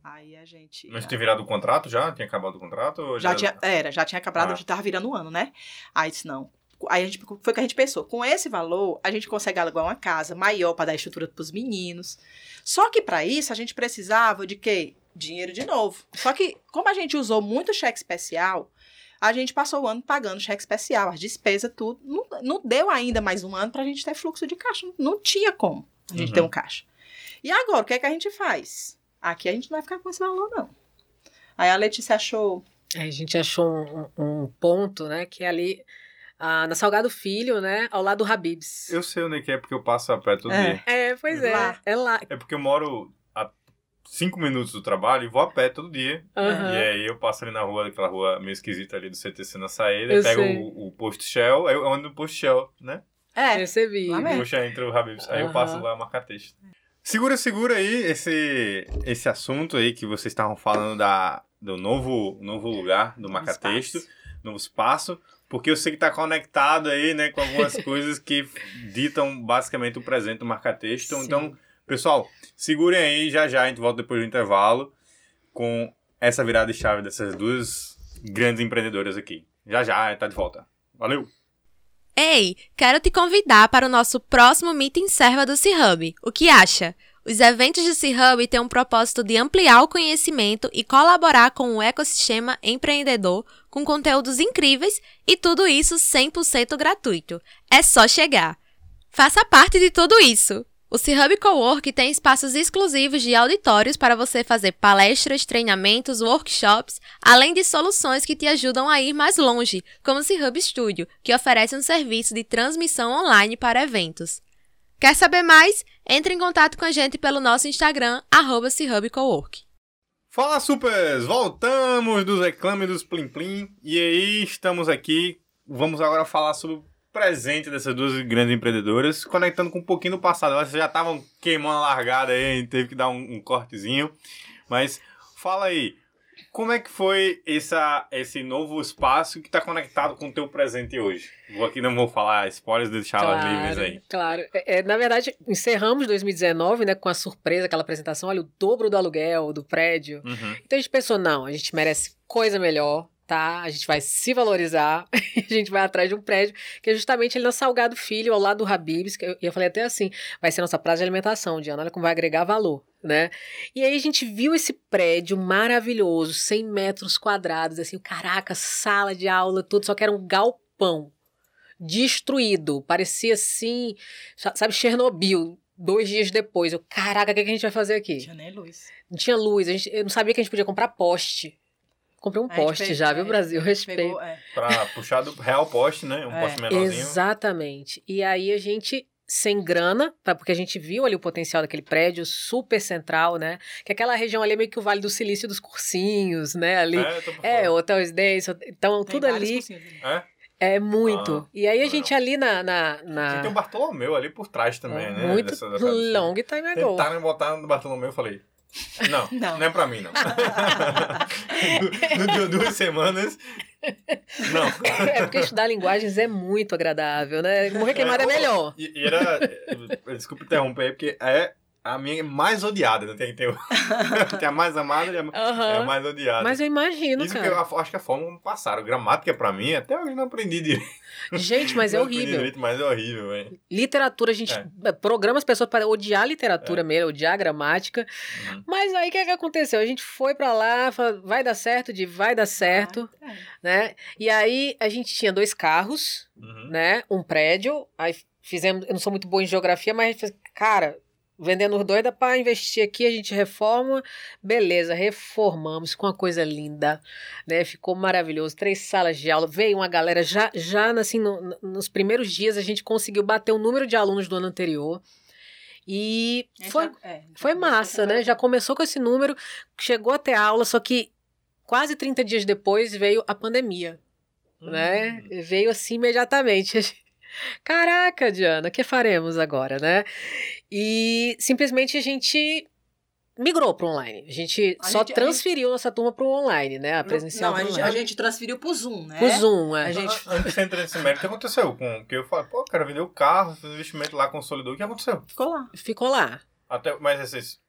Aí a gente. Mas tinha virado o contrato já? Tinha acabado o contrato? Já, já tinha, era, já tinha acabado, ah. gente tava virando o um ano, né? Aí disse, não. Aí a gente, foi o que a gente pensou. Com esse valor, a gente consegue alugar uma casa maior para dar estrutura para os meninos. Só que para isso, a gente precisava de quê? Dinheiro de novo. Só que, como a gente usou muito cheque especial, a gente passou o ano pagando cheque especial, as despesas, tudo. Não, não deu ainda mais um ano para a gente ter fluxo de caixa. Não, tinha como a gente uhum. ter um caixa. E agora, o que é que a gente faz? Aqui a gente não vai ficar com esse valor, não. Aí a Letícia achou. É, a gente achou um, um ponto, né? Que é ali. Ah, na Salgado Filho, né? Ao lado do Habibs. Eu sei onde é que é, porque eu passo a pé todo é. dia. É, pois é. Lá. É lá. É porque eu moro cinco minutos do trabalho e vou a pé todo dia. Uhum. E aí eu passo ali na rua, aquela rua meio esquisita ali do CTC na saída, eu pego o, o, posto Shell, aí eu ando no posto Shell, né? É, recebi. Puxa entre o Habibs. Aí uhum. eu passo lá marcar texto. Segura, segura aí esse, esse assunto aí que vocês estavam falando da, do novo, novo lugar do Macatexto, novo espaço, porque eu sei que está conectado aí, né, com algumas [LAUGHS] coisas que ditam basicamente o presente do Marcatexto. Então, pessoal, Segurem aí, já já a gente volta depois do intervalo com essa virada de chave dessas duas grandes empreendedoras aqui. Já já, tá de volta. Valeu! Ei, quero te convidar para o nosso próximo Meeting Serva do C-Hub. O que acha? Os eventos do C-Hub têm um propósito de ampliar o conhecimento e colaborar com o ecossistema empreendedor com conteúdos incríveis e tudo isso 100% gratuito. É só chegar. Faça parte de tudo isso! O C-Hub Cowork tem espaços exclusivos de auditórios para você fazer palestras, treinamentos, workshops, além de soluções que te ajudam a ir mais longe, como o C-Hub Studio, que oferece um serviço de transmissão online para eventos. Quer saber mais? Entre em contato com a gente pelo nosso Instagram, arroba Cowork. Fala, supers! Voltamos dos reclames dos Plim Plim. E aí, estamos aqui. Vamos agora falar sobre presente dessas duas grandes empreendedoras, conectando com um pouquinho do passado. Elas já estavam queimando a largada aí, teve que dar um, um cortezinho. Mas fala aí, como é que foi essa, esse novo espaço que está conectado com o teu presente hoje? Vou aqui não vou falar spoilers, deixar elas Claro, livres aí. Claro. É, é, na verdade, encerramos 2019, né, com a surpresa, aquela apresentação, olha, o dobro do aluguel do prédio. Uhum. Então a gente pensou, não, a gente merece coisa melhor, tá? A gente vai se valorizar, [LAUGHS] a gente vai atrás de um prédio que é justamente ali na Salgado Filho, ao lado do Habibs, que eu, e eu falei até assim, vai ser nossa praça de alimentação, Diana, olha como vai agregar valor, né? E aí a gente viu esse prédio maravilhoso, 100 metros quadrados, assim, caraca, sala de aula, tudo, só que era um galpão destruído, parecia assim, sabe, Chernobyl, dois dias depois, eu, caraca, o que, a gente vai fazer aqui? Tinha nem luz. Não tinha luz, a gente, eu não sabia que a gente podia comprar poste. Comprei um A gente poste já, viu, gente Brasil? [LAUGHS] Respeito. Pegou, é. Pra puxar do real poste, né? Um É. poste menorzinho. Exatamente. E aí a gente, sem grana, pra, porque a gente viu ali o potencial daquele prédio super central, né? Que aquela região ali é meio que o Vale do Silício dos cursinhos, né? Ali. É, É. Hotel Days, então Tem tudo ali cursinhos. É? é muito. Ah, e aí a legal. gente ali na. na, na- tem o Bartolomeu ali por trás também, é né? muito Dessa- dessa- long time ago. Tentaram botar no Bartolomeu, eu falei. Não, [LAUGHS] não, Não. é pra mim, não. [LAUGHS] no, no, duas semanas. Não. É porque estudar linguagens é muito agradável, né? Morrer queimado é, melhor. E, e era. Desculpa interromper porque é a minha mais odiada, né? Tem, tem, o- [LAUGHS] tem a mais amada e a, é a mais odiada. Mas eu imagino, Isso que cara. eu acho que a forma como passaram. Gramática pra mim, até hoje não aprendi [LAUGHS] direito. Gente, mas é Não aprendi horrível. direito, mas é horrível, velho. Literatura, a gente É. programa as pessoas para odiar a literatura mesmo, odiar a gramática. Uhum. Mas aí o que, é que aconteceu? A gente foi pra lá, falou, vai dar certo, de vai dar certo, É. né? E aí a gente tinha dois carros, Uhum. né? Um prédio, aí fizemos, eu não sou muito boa em geografia, mas a gente fez, cara, vendendo os dois dá pra investir aqui, a gente reforma, beleza, reformamos com uma coisa linda, né? Ficou maravilhoso, três salas de aula, veio uma galera já, já assim, no- no- nos primeiros dias a gente conseguiu bater o número de alunos do ano anterior. E gente foi, já- é, já foi massa, né? Já começou com esse número, chegou até aula, só que quase 30 dias depois veio a pandemia, né? Uhum. Veio assim imediatamente. Caraca, Diana, o que faremos agora, né? E simplesmente a gente migrou para online. A gente A só gente- a transferiu nossa turma para o online, né? A presencial Não, a gente, a gente transferiu pro Zoom, né? O Zoom, é. A gente- An- Antes de entrar nesse mérito, o que aconteceu? Com, que eu falei, pô, cara, vendeu o carro, fez investimento lá, consolidou. O que aconteceu? Ficou lá. Ficou lá. Até, mas esses,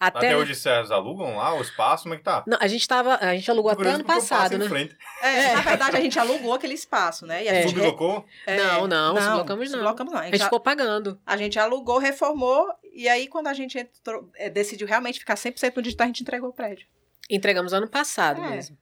Até, até, hoje vocês alugam lá o espaço? Como é que tá? Não, a gente tava, a gente alugou até ano passo passado, né? frente. É, Na verdade, a gente alugou aquele espaço, né? E a É. gente Sublocou? é, Não, não, sublocamos não. sublocamos não. A A gente, gente ficou pagando. a gente alugou, reformou, e aí quando a gente entrou, é, decidiu realmente ficar 100% no digital, a gente entregou o prédio. Entregamos ano passado É. mesmo.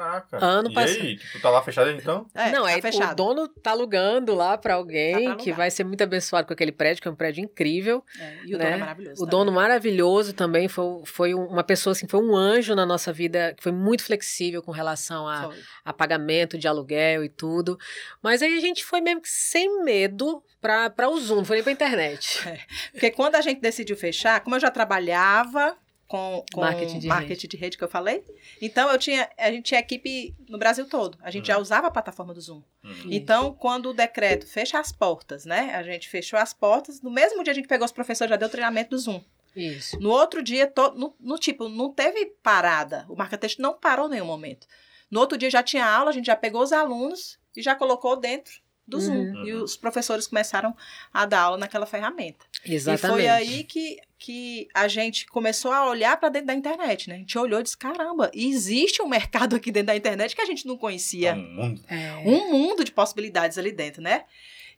Caraca. Ano e passado. aí, tipo, tá lá fechado então? É, não, tá é o fechado. dono tá alugando lá pra alguém Tá pra que vai ser muito abençoado com aquele prédio, que é um prédio incrível. É, e o né? dono é maravilhoso. O também. dono maravilhoso também foi, foi um- uma pessoa assim, foi um anjo na nossa vida, que foi muito flexível com relação a, Foi. a pagamento de aluguel e tudo. Mas aí a gente foi mesmo que sem medo pra, pra o Zoom, não foi nem pra internet. [LAUGHS] Porque quando a gente decidiu fechar, como eu já trabalhava com, com Marketing de marketing de rede que eu falei, então eu tinha, a gente tinha equipe no Brasil todo. A gente já Uhum. usava a plataforma do Zoom. Uhum. Então, quando o decreto fecha as portas, né? A gente fechou as portas. No mesmo dia a gente pegou os professores, já deu treinamento do Zoom. Isso. No outro dia, to- no, no tipo, não teve parada. O marca-texto não parou em nenhum momento. No outro dia já tinha aula, a gente já pegou os alunos e já colocou dentro do Zoom. Uhum. E os professores começaram a dar aula naquela ferramenta. Exatamente. E foi aí que, que a gente começou a olhar para dentro da internet, né? A gente olhou e disse, caramba, existe um mercado aqui dentro da internet que a gente não conhecia É um mundo. É. um mundo de possibilidades ali dentro, né?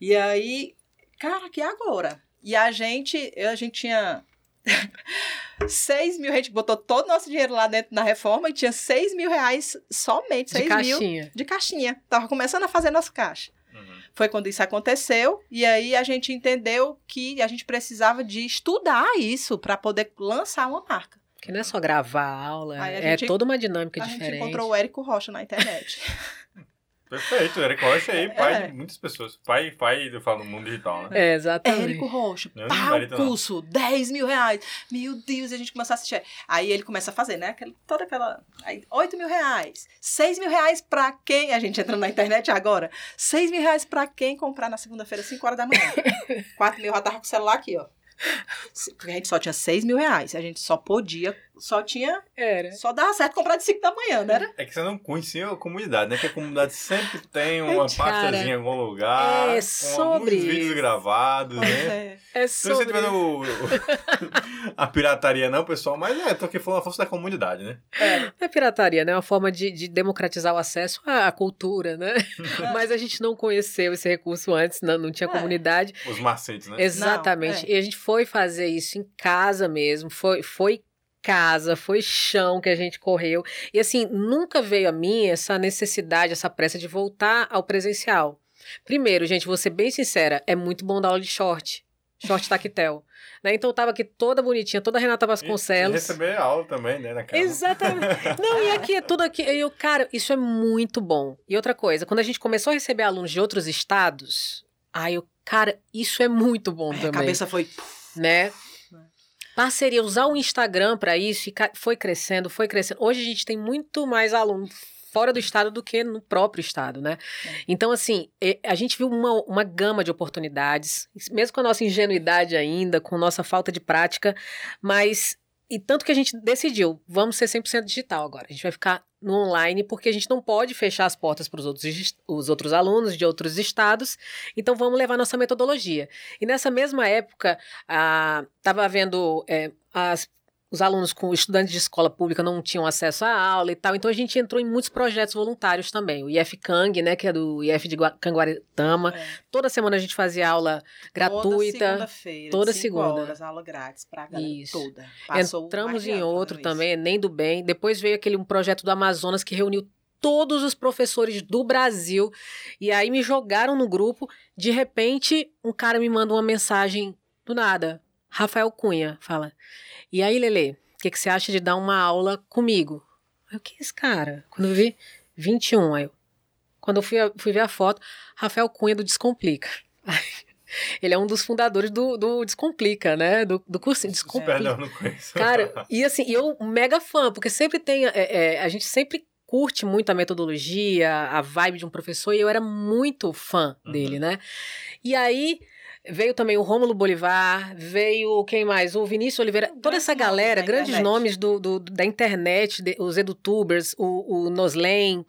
E aí, cara, que agora? E a gente, a gente tinha [LAUGHS] 6 mil, a gente botou todo o nosso dinheiro lá dentro na reforma e tinha 6 mil reais somente, De 6 mil caixinha. de caixinha. Tava começando a fazer nosso caixa. Foi quando isso aconteceu e aí a gente entendeu que a gente precisava de estudar isso para poder lançar uma marca. Que não é só gravar a aula, a é gente- toda uma dinâmica a gente diferente. encontrou o Érico Rocha na internet. [LAUGHS] Perfeito, Érico Rocha aí, pai é. de muitas pessoas. Pai, pai, eu falo, no mundo digital, né? É, exatamente. Érico Rocha, pá, o curso, não. 10 mil reais. Meu Deus, e a gente começa a assistir. Aí ele começa a fazer, né? Aquela, toda aquela. Aí, 8 mil reais. 6 mil reais pra quem? A gente entrando na internet agora. 6 mil reais pra quem comprar na segunda-feira, 5 horas da manhã. [LAUGHS] 4 mil, já tava com o celular aqui, ó. Porque a gente só tinha 6 mil reais. A gente só podia, só tinha. Era. Só dava certo comprar de 5 da manhã, né? É que você não conhecia a comunidade, né? Que a comunidade sempre tem [LAUGHS] uma pastazinha em algum lugar. É sobre. Com vídeos gravados, né? É, é sobre. Não sei o, [LAUGHS] a pirataria, não, pessoal, mas é, tô aqui falando a força da comunidade, né? É, é pirataria, né? É uma forma de, de democratizar o acesso à cultura, né? [LAUGHS] mas a gente não conheceu esse recurso antes, não, não tinha é. comunidade. Os macetes, né? Exatamente. Não, é. e a gente foi fazer isso em casa mesmo, foi, foi casa, foi chão que a gente correu. E assim, nunca veio a mim essa necessidade, essa pressa de voltar ao presencial. Primeiro, gente, vou ser bem sincera, é muito bom dar aula de short. Short tactel. Né? Então eu tava aqui toda bonitinha, toda Renata Vasconcelos. E, e receber aula também, né, na casa. Exatamente. Não, e aqui é tudo aqui. Eu, cara, isso é muito bom. E outra coisa, quando a gente começou a receber alunos de outros estados, aí eu, cara, isso é muito bom também. A cabeça foi. Né? Parceria, usar o Instagram para isso foi crescendo, foi crescendo. Hoje a gente tem muito mais alunos fora do estado do que no próprio estado, né? É. Então, assim, a gente viu uma, uma gama de oportunidades, mesmo com a nossa ingenuidade ainda, com nossa falta de prática, mas e tanto que a gente decidiu, vamos ser 100% digital agora. A gente vai ficar no online porque a gente não pode fechar as portas para os outros, os outros alunos de outros estados. Então vamos levar nossa metodologia. E nessa mesma época, estava havendo é, as os alunos com estudantes de escola pública não tinham acesso à aula e tal, então a gente entrou em muitos projetos voluntários também. O IF Kang, né, que é do IF de Canguaritama. É. Toda semana a gente fazia aula gratuita. Toda segunda-feira. Toda segunda. horas, aula grátis para a galera Isso. toda. Passou Entramos em outro também, nem do bem. Depois veio aquele um projeto do Amazonas que reuniu todos os professores do Brasil. E aí me jogaram no grupo. De repente, um cara me manda uma mensagem do nada. Rafael Cunha fala: e aí, Lele, o que, que você acha de dar uma aula comigo? O que é esse cara? Quando eu vi, 21. Aí eu, quando eu fui, fui ver a foto, Rafael Cunha do Descomplica. [LAUGHS] Ele é um dos fundadores do, do Descomplica, né? Do, do curso Descomplica. Perdão, não conheço. Cara, e assim, eu mega fã, porque sempre tem. É, é, a gente sempre curte muito a metodologia, a vibe de um professor, e eu era muito fã uhum. dele, né? E aí Veio também o Rômulo Bolivar, veio quem mais? O Vinícius Oliveira, toda essa galera, grandes nomes do, do, da internet, de, os edutubers, o, o Noslen.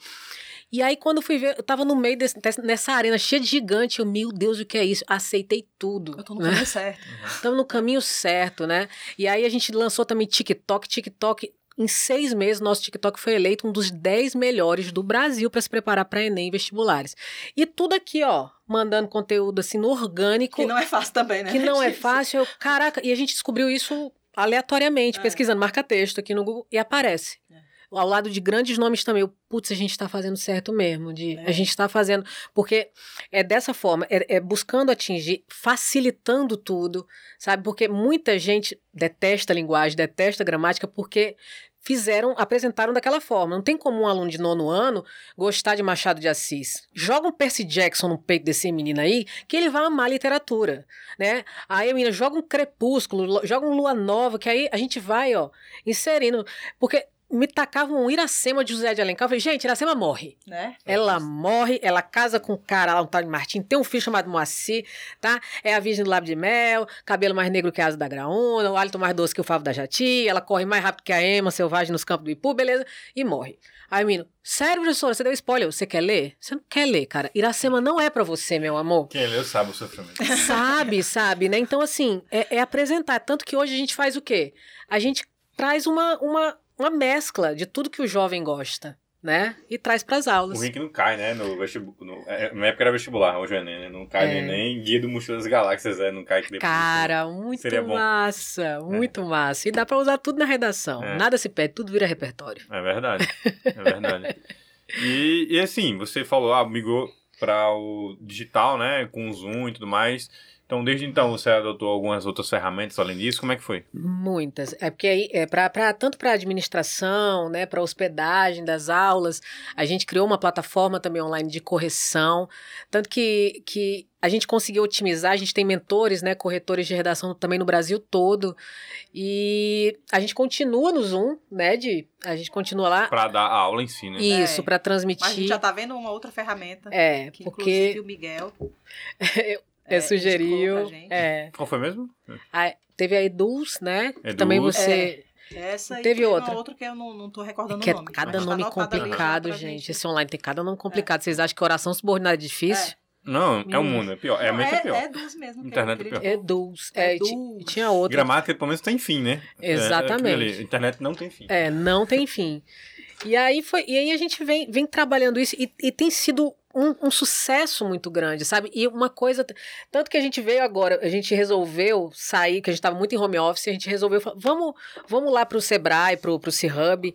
E aí, quando fui ver, eu tava no meio desse, nessa arena cheia de gigante. Eu, meu Deus, o que é isso? Aceitei tudo. Eu tô no né? caminho certo. [LAUGHS] Estamos no caminho certo, né? E aí a gente lançou também TikTok. TikTok em seis meses, nosso TikTok foi eleito um dos dez melhores do Brasil para se preparar para Enem e vestibulares. E tudo aqui, ó, mandando conteúdo assim no orgânico. Que não é fácil também, né? Que não é [LAUGHS] fácil. Eu, caraca, e a gente descobriu isso aleatoriamente, é. pesquisando marca-texto aqui no Google, e aparece. É. Ao lado de grandes nomes também. Putz, a gente está fazendo certo mesmo. De, é. A gente está fazendo. Porque é dessa forma, é, é buscando atingir, facilitando tudo, sabe? Porque muita gente detesta a linguagem, detesta a gramática, porque fizeram, apresentaram daquela forma. Não tem como um aluno de nono ano gostar de Machado de Assis. Joga um Percy Jackson no peito desse menino aí, que ele vai amar literatura, né? Aí a menina joga um Crepúsculo, joga um Lua Nova, que aí a gente vai, ó, inserindo. Porque me tacavam um Iracema de José de Alencar. Eu falei, gente, Iracema morre. Né? Ela morre, ela casa com um cara lá, um tal de Martim, tem um filho chamado Moacir, tá? É a virgem do lábio de mel, cabelo mais negro que a asa da graúna, o hálito mais doce que o favo da jati, ela corre mais rápido que a ema selvagem nos campos do Ipu, beleza? E morre. Aí o menino, sério, professora, você deu spoiler, você quer ler? Você não quer ler, cara. Iracema não é para você, meu amor. Quem leu sabe o sofrimento. [LAUGHS] Sabe, sabe, né? Então, assim, é, é apresentar. Tanto que hoje a gente faz o quê? A gente traz uma, uma uma mescla de tudo que o jovem gosta, né? E traz para as aulas. O Rick não cai, né? No vestibular. É, na época era vestibular, hoje é Enem, né? Não cai é. nem guia do Mochila das Galáxias, é, não cai que depois. Cara, muito massa, muito é. massa. E dá para usar tudo na redação. É. Nada se perde, tudo vira repertório. É verdade, é verdade. e, e assim, você falou, ah, migrou para o digital, né? Com o Zoom e tudo mais. Então, desde então, você adotou algumas outras ferramentas além disso? Como é que foi? Muitas. É porque aí, é pra, pra, tanto para administração, né, para hospedagem das aulas, a gente criou uma plataforma também online de correção. Tanto que, que a gente conseguiu otimizar, a gente tem mentores, né, corretores de redação também no Brasil todo. E a gente continua no Zoom, né, de a gente continua lá para dar a aula em si, né? Isso, É. para transmitir. Mas a gente já tá vendo uma outra ferramenta. É, que porque inclusive o Miguel [LAUGHS] é, sugeriu, pra gente. é, Qual foi mesmo? a- teve a Eduz, né? que Eduz. Também você Essa e Teve outra. outra que eu não, não tô recordando que é o nome. cada mas tá nome complicado, pra gente. Esse online tem cada nome complicado. Vocês acham que oração subordinada é difícil? Não, é o mundo, é pior. É, Não, muito é, pior. é dos mesmo. Internet é pior. Eduz. É, e Eduz. e tinha outra. Gramática, pelo menos, tem fim, né? É, é Exatamente. Internet não tem fim. É, não tem fim. E aí foi, e aí a gente vem, vem trabalhando isso e, e tem sido um, um sucesso muito grande, sabe? E uma coisa, tanto que a gente veio agora, a gente resolveu sair, que a gente estava muito em home office, a gente resolveu, vamos, vamos lá pro Sebrae, pro, pro C-Hub.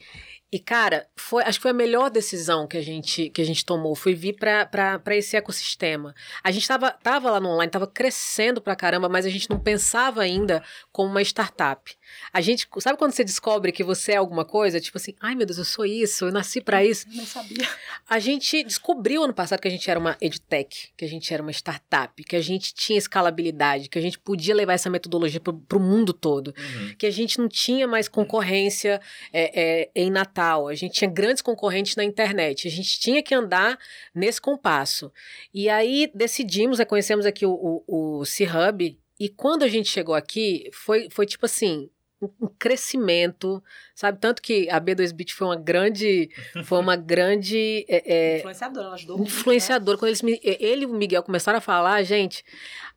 E, cara, foi, acho que foi a melhor decisão que a gente, que a gente tomou, foi vir para esse ecossistema. A gente tava, tava lá no online, tava crescendo pra caramba, mas a gente não pensava ainda como uma startup. A gente, sabe quando você descobre que você é alguma coisa? Tipo assim, ai meu Deus, eu sou isso, eu nasci para isso. Nem sabia. A gente descobriu ano passado que a gente era uma edtech, que a gente era uma startup, que a gente tinha escalabilidade, que a gente podia levar essa metodologia para o mundo todo, Uhum. que a gente não tinha mais concorrência é, é, em Natal, a gente tinha grandes concorrentes na internet, a gente tinha que andar nesse compasso. E aí decidimos, conhecemos aqui o, o, o C-Hub, e quando a gente chegou aqui, foi, foi tipo assim, um crescimento, sabe? Tanto que a B2Bit foi uma grande, foi uma grande é, é, Influenciadora, ela ajudou muito, né? influenciadora. Quando eles me- ele e o Miguel começaram a falar, gente,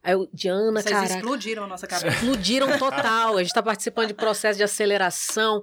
aí eu, Diana, Vocês caraca, explodiram a nossa cabeça. explodiram total. A gente tá participando de processo de aceleração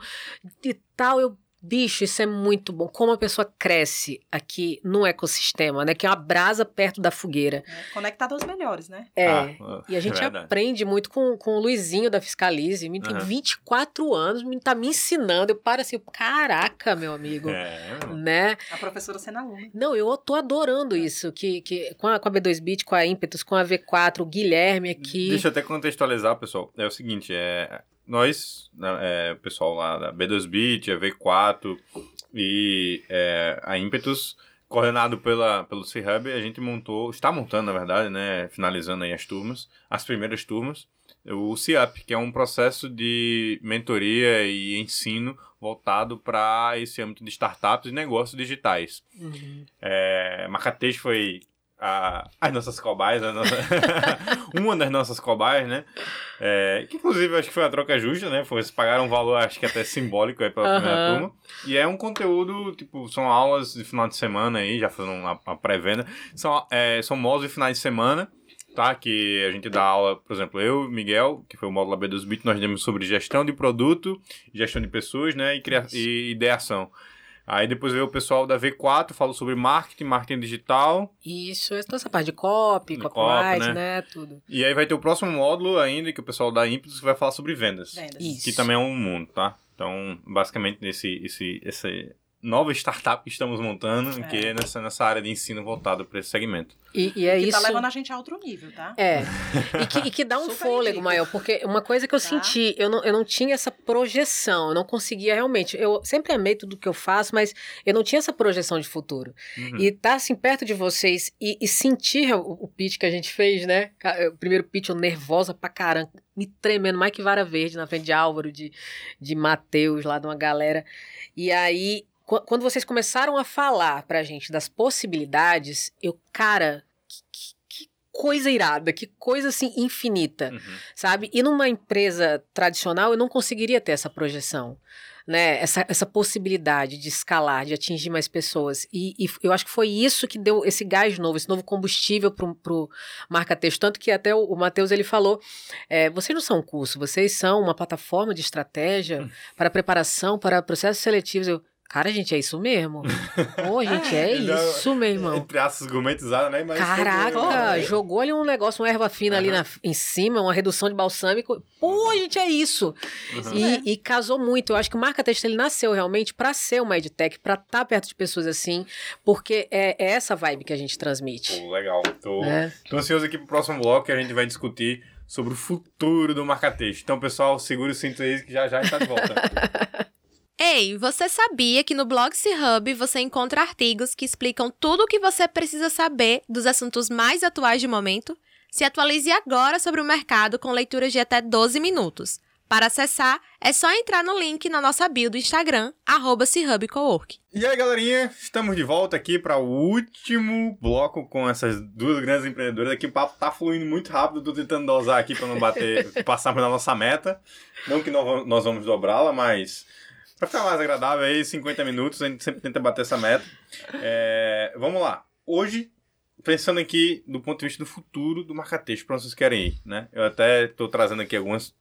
e tal. Eu, bicho, isso é muito bom. Como a pessoa cresce aqui no ecossistema, né? Que é uma brasa perto da fogueira. né? Conectado aos melhores, né? É. Ah, E a gente é verdade. aprende muito com, com o Luizinho da Fiscalize. Menino tem Aham. 24 anos, menino tá me ensinando. Eu paro assim, caraca, meu amigo. É, Né? A professora sendo aluna. Não, eu tô adorando isso. Que, que, com, a, com a B2Bit, com a Impetus, com a V4, o Guilherme aqui. Deixa eu até contextualizar, pessoal. É o seguinte, é, nós, né, é, o pessoal lá da B2Bit, a V4 e é, a Impetus, coordenado pela, pelo C-Hub, a gente montou, está montando, na verdade, né, finalizando aí as turmas, as primeiras turmas, o C-Up, que é um processo de mentoria e ensino voltado para esse âmbito de startups e negócios digitais. Uhum. É, Macatês foi a, as nossas cobaias, a nossa- [LAUGHS] uma das nossas cobaias, né? É, que inclusive eu acho que foi a troca justa, né? Foi, eles pagaram um valor, acho que até simbólico aí pela primeira Aham. turma. E é um conteúdo, tipo, são aulas de final de semana aí, já fazendo uma, uma pré-venda. São, é, são módulos de finais de semana, tá? Que a gente dá aula, por exemplo, eu e Miguel, que foi o módulo AB dos Bit, nós demos sobre gestão de produto, gestão de pessoas, né? E, cria- e ideação. Aí depois veio o pessoal da V4, falou sobre marketing, marketing digital. Isso, toda essa parte de copy, De copyright, copy, né? né? Tudo. E aí vai ter o próximo módulo ainda, que o pessoal da Impetus vai falar sobre vendas. Vendas. Isso. Que também é um mundo, tá? Então, basicamente, esse, esse, essa nova startup que estamos montando, É. que é nessa, nessa área de ensino voltado para esse segmento. E, e é que isso. tá levando a gente a outro nível, tá? É. [LAUGHS] E que, e que dá um Super fôlego indico. maior, porque uma coisa que eu Tá. senti, eu não, eu não tinha essa projeção, eu não conseguia realmente. Eu sempre amei tudo que eu faço, mas eu não tinha essa projeção de futuro. Uhum. E estar assim perto de vocês e, e sentir o, o pitch que a gente fez, né? O primeiro pitch, eu nervosa pra caramba, me tremendo, mais que vara verde na frente de Álvaro, de, de Matheus, lá de uma galera. E aí, quando vocês começaram a falar pra gente das possibilidades, eu, cara, que, que- coisa irada, que coisa assim infinita Uhum. sabe? E numa empresa tradicional eu não conseguiria ter essa projeção, né? Essa, essa possibilidade de escalar, de atingir mais pessoas. E, e eu acho que foi isso que deu esse gás novo, esse novo combustível pro, pro marca-texto. Tanto que até o, o Matheus ele falou: é, vocês não são um curso, vocês são uma plataforma de estratégia Hum. para preparação para processos seletivos. Eu, Cara, gente, é isso mesmo. [LAUGHS] Pô, gente, é isso, meu irmão. Entre aspas, gourmetizado, né? Mas Caraca, jogou ali um negócio, uma erva fina uhum. ali na, em cima, uma redução de balsâmico. Pô, gente, é isso. Uhum. E, e, casou muito. Eu acho que o Marca Texto ele nasceu realmente para ser uma edtech, para estar tá perto de pessoas assim, porque é, é, essa vibe que a gente transmite. Pô, legal. Tô, é. tô ansioso aqui pro próximo bloco que a gente vai discutir sobre o futuro do Marca Texto. Então, pessoal, segure o cinto aí que já já está de volta. [LAUGHS] Ei, você sabia que no Blogsy Hub você encontra artigos que explicam tudo o que você precisa saber dos assuntos mais atuais de momento? Se atualize agora sobre o mercado com leituras de até 12 minutos. Para acessar, é só entrar no link na nossa bio do Instagram, arroba E aí, galerinha, estamos de volta aqui para o último bloco com essas duas grandes empreendedoras. Aqui o papo tá fluindo muito rápido, tô tentando dosar aqui para não bater, [LAUGHS] passar pela nossa meta. Não que nós vamos dobrá-la, mas Pra ficar mais agradável aí, 50 minutos, a gente sempre tenta bater essa meta. É, vamos lá. Hoje, pensando aqui do ponto de vista do futuro do marca-texto, para vocês querem ir, né? Eu até estou trazendo aqui algumas,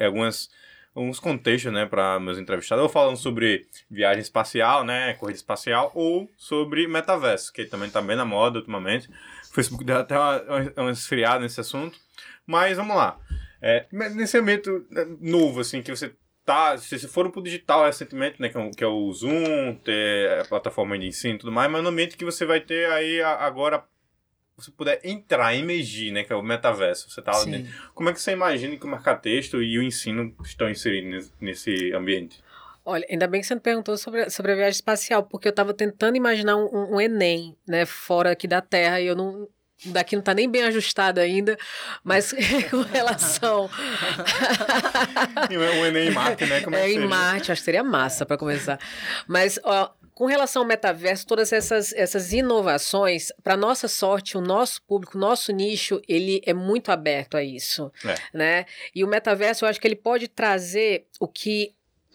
algumas alguns contextos, né, para meus entrevistados, ou falando sobre viagem espacial, né, corrida espacial, ou sobre metaverso, que também está bem na moda ultimamente. O Facebook deu até uma, uma esfriada nesse assunto. Mas vamos lá. É, nesse momento é, novo, assim, que você tá, se foram pro digital recentemente, né, que é, o, que é o Zoom, ter a plataforma de ensino e tudo mais, mas no momento que você vai ter aí agora você puder entrar, emergir, né, que é o metaverso, você tá lá dentro. Como é que você imagina que o marca-texto e o ensino estão inseridos nesse ambiente? Olha, ainda bem que você me perguntou sobre, sobre a viagem espacial, porque eu estava tentando imaginar um, um, um, Enem, né, fora aqui da Terra, e eu não, daqui não está nem bem ajustado ainda, mas [LAUGHS] com relação. o Enem em Marte, né? Como é, é em Marte, acho que seria massa para começar. Mas, ó, com relação ao metaverso, todas essas, essas inovações, para nossa sorte, o nosso público, o nosso nicho, ele é muito aberto a isso, é. né? E o metaverso, eu acho que ele pode trazer o que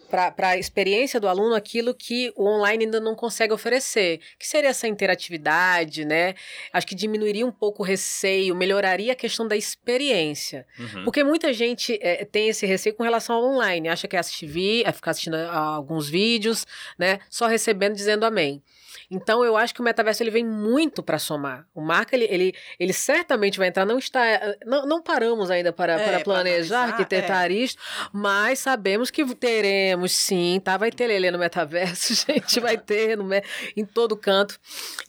para a experiência do aluno aquilo que o online ainda não consegue oferecer, que seria essa interatividade, né? Acho que diminuiria um pouco o receio, melhoraria a questão da experiência. Uhum. Porque muita gente é, tem esse receio com relação ao online, acha que é assistir, é ficar assistindo a, a alguns vídeos, né? Só recebendo dizendo amém. Então eu acho que o metaverso ele vem muito para somar. O Marco ele, ele, ele certamente vai entrar, não está não, não paramos ainda para, é, para planejar, arquitetar é. isso, mas sabemos que teremos sim, tá? Vai ter Lelê no metaverso, [LAUGHS] gente, vai ter no, em todo canto.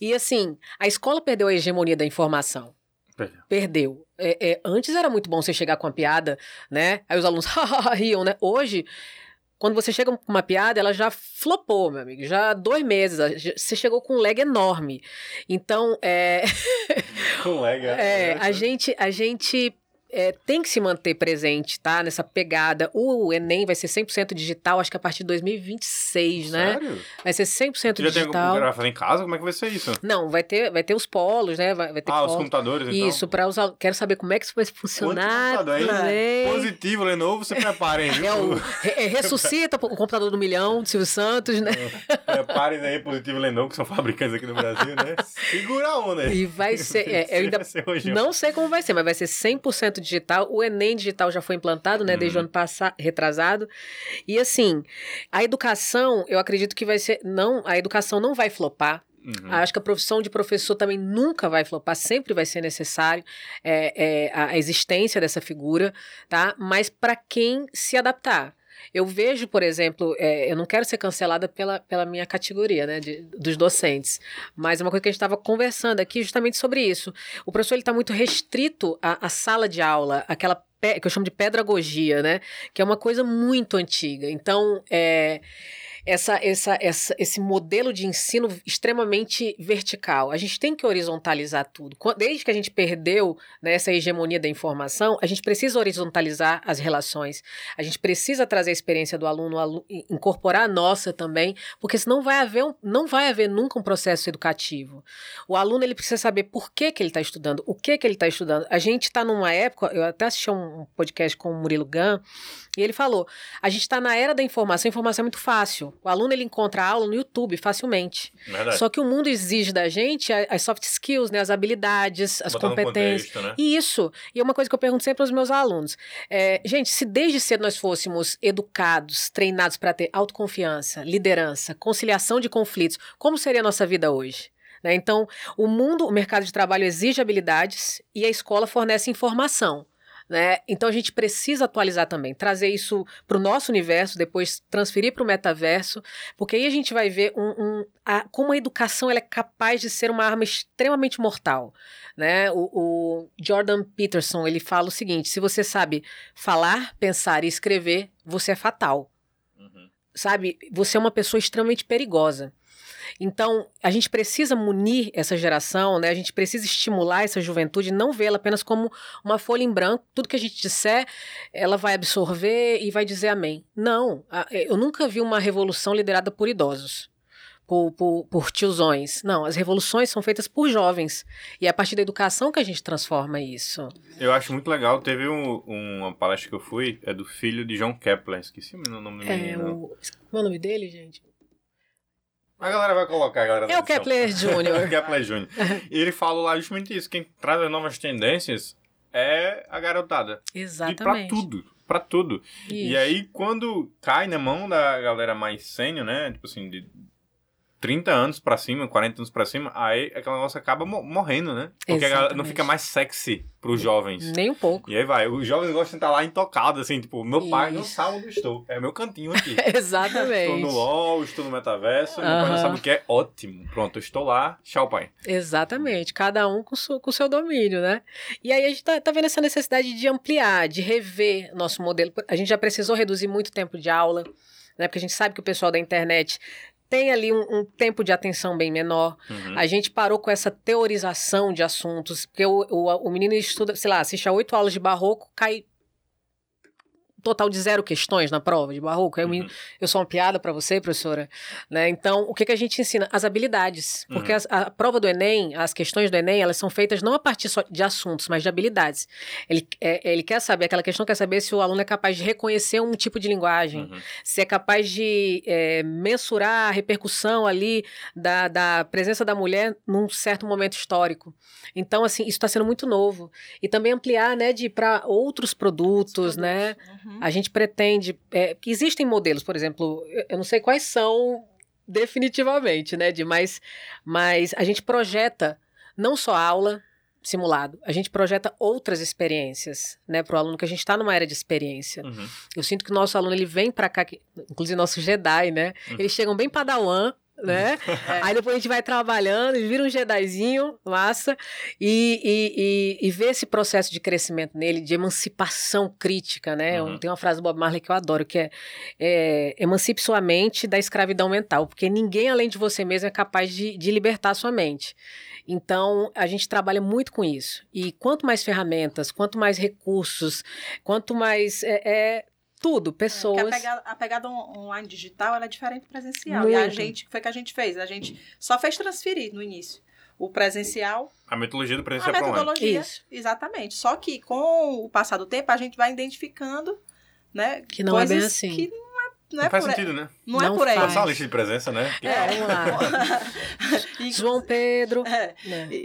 E assim, a escola perdeu a hegemonia da informação. Perdeu. Perdeu. É, é, antes era muito bom você chegar com uma piada, né? Aí os alunos [LAUGHS] riam, né? Hoje quando você chega com uma piada, ela já flopou, meu amigo. Já há dois meses. Você chegou com um lag enorme. Então, é. Com lag, [LAUGHS] é. é a gente, a gente é, tem que se manter presente, tá? Nessa pegada. O Enem vai ser 100% digital, acho que a partir de 2026, né? Sério? Vai ser 100% Você digital. Já tem algum fazer em casa? Como é que vai ser isso? Não, vai ter, vai ter os polos, né? Vai, vai ter ah, os computadores, então? Isso, para os Quero saber como é que isso vai funcionar. Positivo, Lenovo, você preparem, viu? É o, é, ressuscita o computador do milhão, do Silvio Santos, né? Preparem aí, Positivo Lenovo, que são fabricantes aqui no Brasil, né? [LAUGHS] Segura a onda aí. E vai ser... É, eu ainda [LAUGHS] não sei como vai ser, mas vai ser 100% digital. O Enem digital já foi implantado, né, desde o uhum. ano passado, retrasado. E assim, a educação, eu acredito que vai ser não, a educação não vai flopar. Uhum. Acho que a profissão de professor também nunca vai flopar, sempre vai ser necessário é, é, a existência dessa figura, tá? Mas para quem se adaptar. Eu vejo, por exemplo, é, eu não quero ser cancelada pela, pela minha categoria, né, de, dos docentes, mas uma coisa que a gente estava conversando aqui justamente sobre isso. O professor está muito restrito à, à sala de aula, aquela que eu chamo de pedagogia, né, que é uma coisa muito antiga. Então, é essa, essa, essa, esse modelo de ensino extremamente vertical. A gente tem que horizontalizar tudo. Desde que a gente perdeu né, essa hegemonia da informação, a gente precisa horizontalizar as relações. A gente precisa trazer a experiência do aluno, incorporar a nossa também, porque senão vai haver um, não vai haver nunca um processo educativo. O aluno ele precisa saber por que, que ele está estudando, o que, que ele está estudando. A gente está numa época, eu até assisti um, um podcast com o Murilo Gun, e ele falou: a gente está na era da informação, a informação é muito fácil. O aluno ele encontra a aula no YouTube facilmente. Verdade. Só que o mundo exige da gente as soft skills, né, as habilidades, as competências. contexto, né? Isso. E é uma coisa que eu pergunto sempre aos meus alunos. É, gente, se desde cedo nós fôssemos educados, treinados para ter autoconfiança, liderança, conciliação de conflitos, como seria a nossa vida hoje? Né? Então, o mundo, o mercado de trabalho exige habilidades e a escola fornece informação. Né? Então a gente precisa atualizar também, trazer isso para o nosso universo, depois transferir para o metaverso, porque aí a gente vai ver um, um, a, como a educação ela é capaz de ser uma arma extremamente mortal. Né? O, o Jordan Peterson ele fala o seguinte: se você sabe falar, pensar e escrever, você é fatal. Uhum. Sabe? Você é uma pessoa extremamente perigosa. Então, a gente precisa munir essa geração, né? A gente precisa estimular essa juventude, não vê-la apenas como uma folha em branco. Tudo que a gente disser, ela vai absorver e vai dizer amém. Não, eu nunca vi uma revolução liderada por idosos. Por, por, por, tiozões. Não, as revoluções são feitas por jovens. E é a partir da educação que a gente transforma isso. Eu acho muito legal. Teve um, uma palestra que eu fui, é do filho de John Kepler. Esqueci o nome do é, menino. O... Como é o nome dele, gente? A galera vai colocar, a galera. É o Kepler Jr. [LAUGHS] Kepler Jr. E ele fala lá justamente isso. Quem traz as novas tendências é a garotada. Exatamente. E pra tudo. Pra tudo. Isso. E aí, quando cai na mão da galera mais sênior, né? Tipo assim, de 30 anos pra cima, 40 anos pra cima, aí aquela negócio acaba morrendo, né? Porque não fica mais sexy pros jovens. Nem um pouco. E aí vai, os jovens gostam de estar lá intocados, assim, tipo, meu pai não Isso. sabe onde estou. É meu cantinho aqui. [LAUGHS] Exatamente. Estou no LOL, estou no metaverso, meu pai não sabe o que é ótimo. Pronto, estou lá, tchau, pai. Exatamente, cada um com o com seu domínio, né? E aí a gente tá, tá vendo essa necessidade de ampliar, de rever nosso modelo. A gente já precisou reduzir muito tempo de aula, né? Porque a gente sabe que o pessoal da internet tem ali um, um tempo de atenção bem menor. Uhum. A gente parou com essa teorização de assuntos, porque o, o, o menino estuda, sei lá, assiste a oito aulas de barroco, cai total de zero questões na prova de barroco. O Uhum. eu sou uma piada para você, professora, né? Então, o que, que a gente ensina? As habilidades, porque Uhum. as- a, prova do Enem, as questões do Enem, elas são feitas não a partir só de assuntos, mas de habilidades. Ele, é, ele quer saber, aquela questão quer saber se o aluno é capaz de reconhecer um tipo de linguagem, Uhum. se é capaz de é, mensurar a repercussão ali da, da presença da mulher num certo momento histórico. Então, assim, isso está sendo muito novo. E também ampliar, né, de para outros produtos, né? Uhum. A gente pretende. É, existem modelos, por exemplo, eu- não sei quais são definitivamente, né, de mas, mas a gente projeta não só aula simulado, a gente projeta outras experiências, né, para o aluno que a gente está numa era de experiência. Uhum. Eu sinto que o nosso aluno ele vem para cá, que- inclusive nosso Jedi, né? Uhum. Eles chegam bem padawan, né? Aí depois a gente vai trabalhando, vira um Jedizinho, massa, e, e, e, e vê esse processo de crescimento nele, de emancipação crítica, né? Uhum. Tem uma frase do Bob Marley que eu adoro, que é, é emancipe sua mente da escravidão mental, porque ninguém além de você mesmo é capaz de, de libertar sua mente. Então, a gente trabalha muito com isso. E quanto mais ferramentas, quanto mais recursos, quanto mais. É, é tudo, Porque pessoas. a pegada, a pegada on- online digital ela é diferente do presencial. E a Muito. gente, foi o que a gente fez. A gente só fez transferir no início. O presencial, A metodologia do a presencial para online. metodologia. Isso. Exatamente. Só que com o passar do tempo, a gente vai identificando, né? Que não é bem assim. Que não é, não Não é faz sentido, né? Não, Não é por aí. Passar a lista de presença, né? [LAUGHS] Que- É. Vamos lá. João Pedro. é, né? e,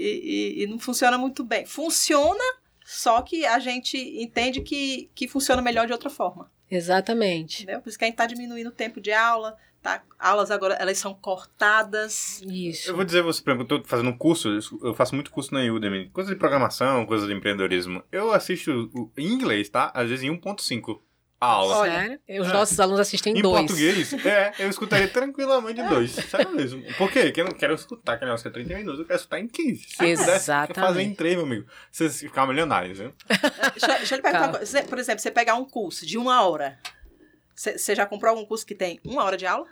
e- e não funciona muito bem. Funciona, só que a gente entende que, que funciona melhor de outra forma. Exatamente. Entendeu? Por isso que a gente está diminuindo o tempo de aula. Tá? Aulas agora, elas são cortadas. Isso. Eu vou dizer, você, por exemplo, eu tô fazendo um curso, eu faço muito curso na Udemy, coisa de programação, coisa de empreendedorismo. Eu assisto o- em inglês, tá? Às vezes em 1.5 a aula. Olha, Sério? Os é. nossos alunos assistem Em dois. português, é, eu escutaria tranquilamente dois. Sério mesmo. Por quê? Porque eu não quero escutar aquele negócio que é 30 minutos, eu quero escutar em 15. Se pudesse Exatamente. fazer em 3, meu amigo, vocês ficar milionários, viu? Deixa, deixa eu lhe perguntar uma coisa. Por exemplo, você pegar um curso de uma hora. Você já comprou algum curso que tem uma hora de aula?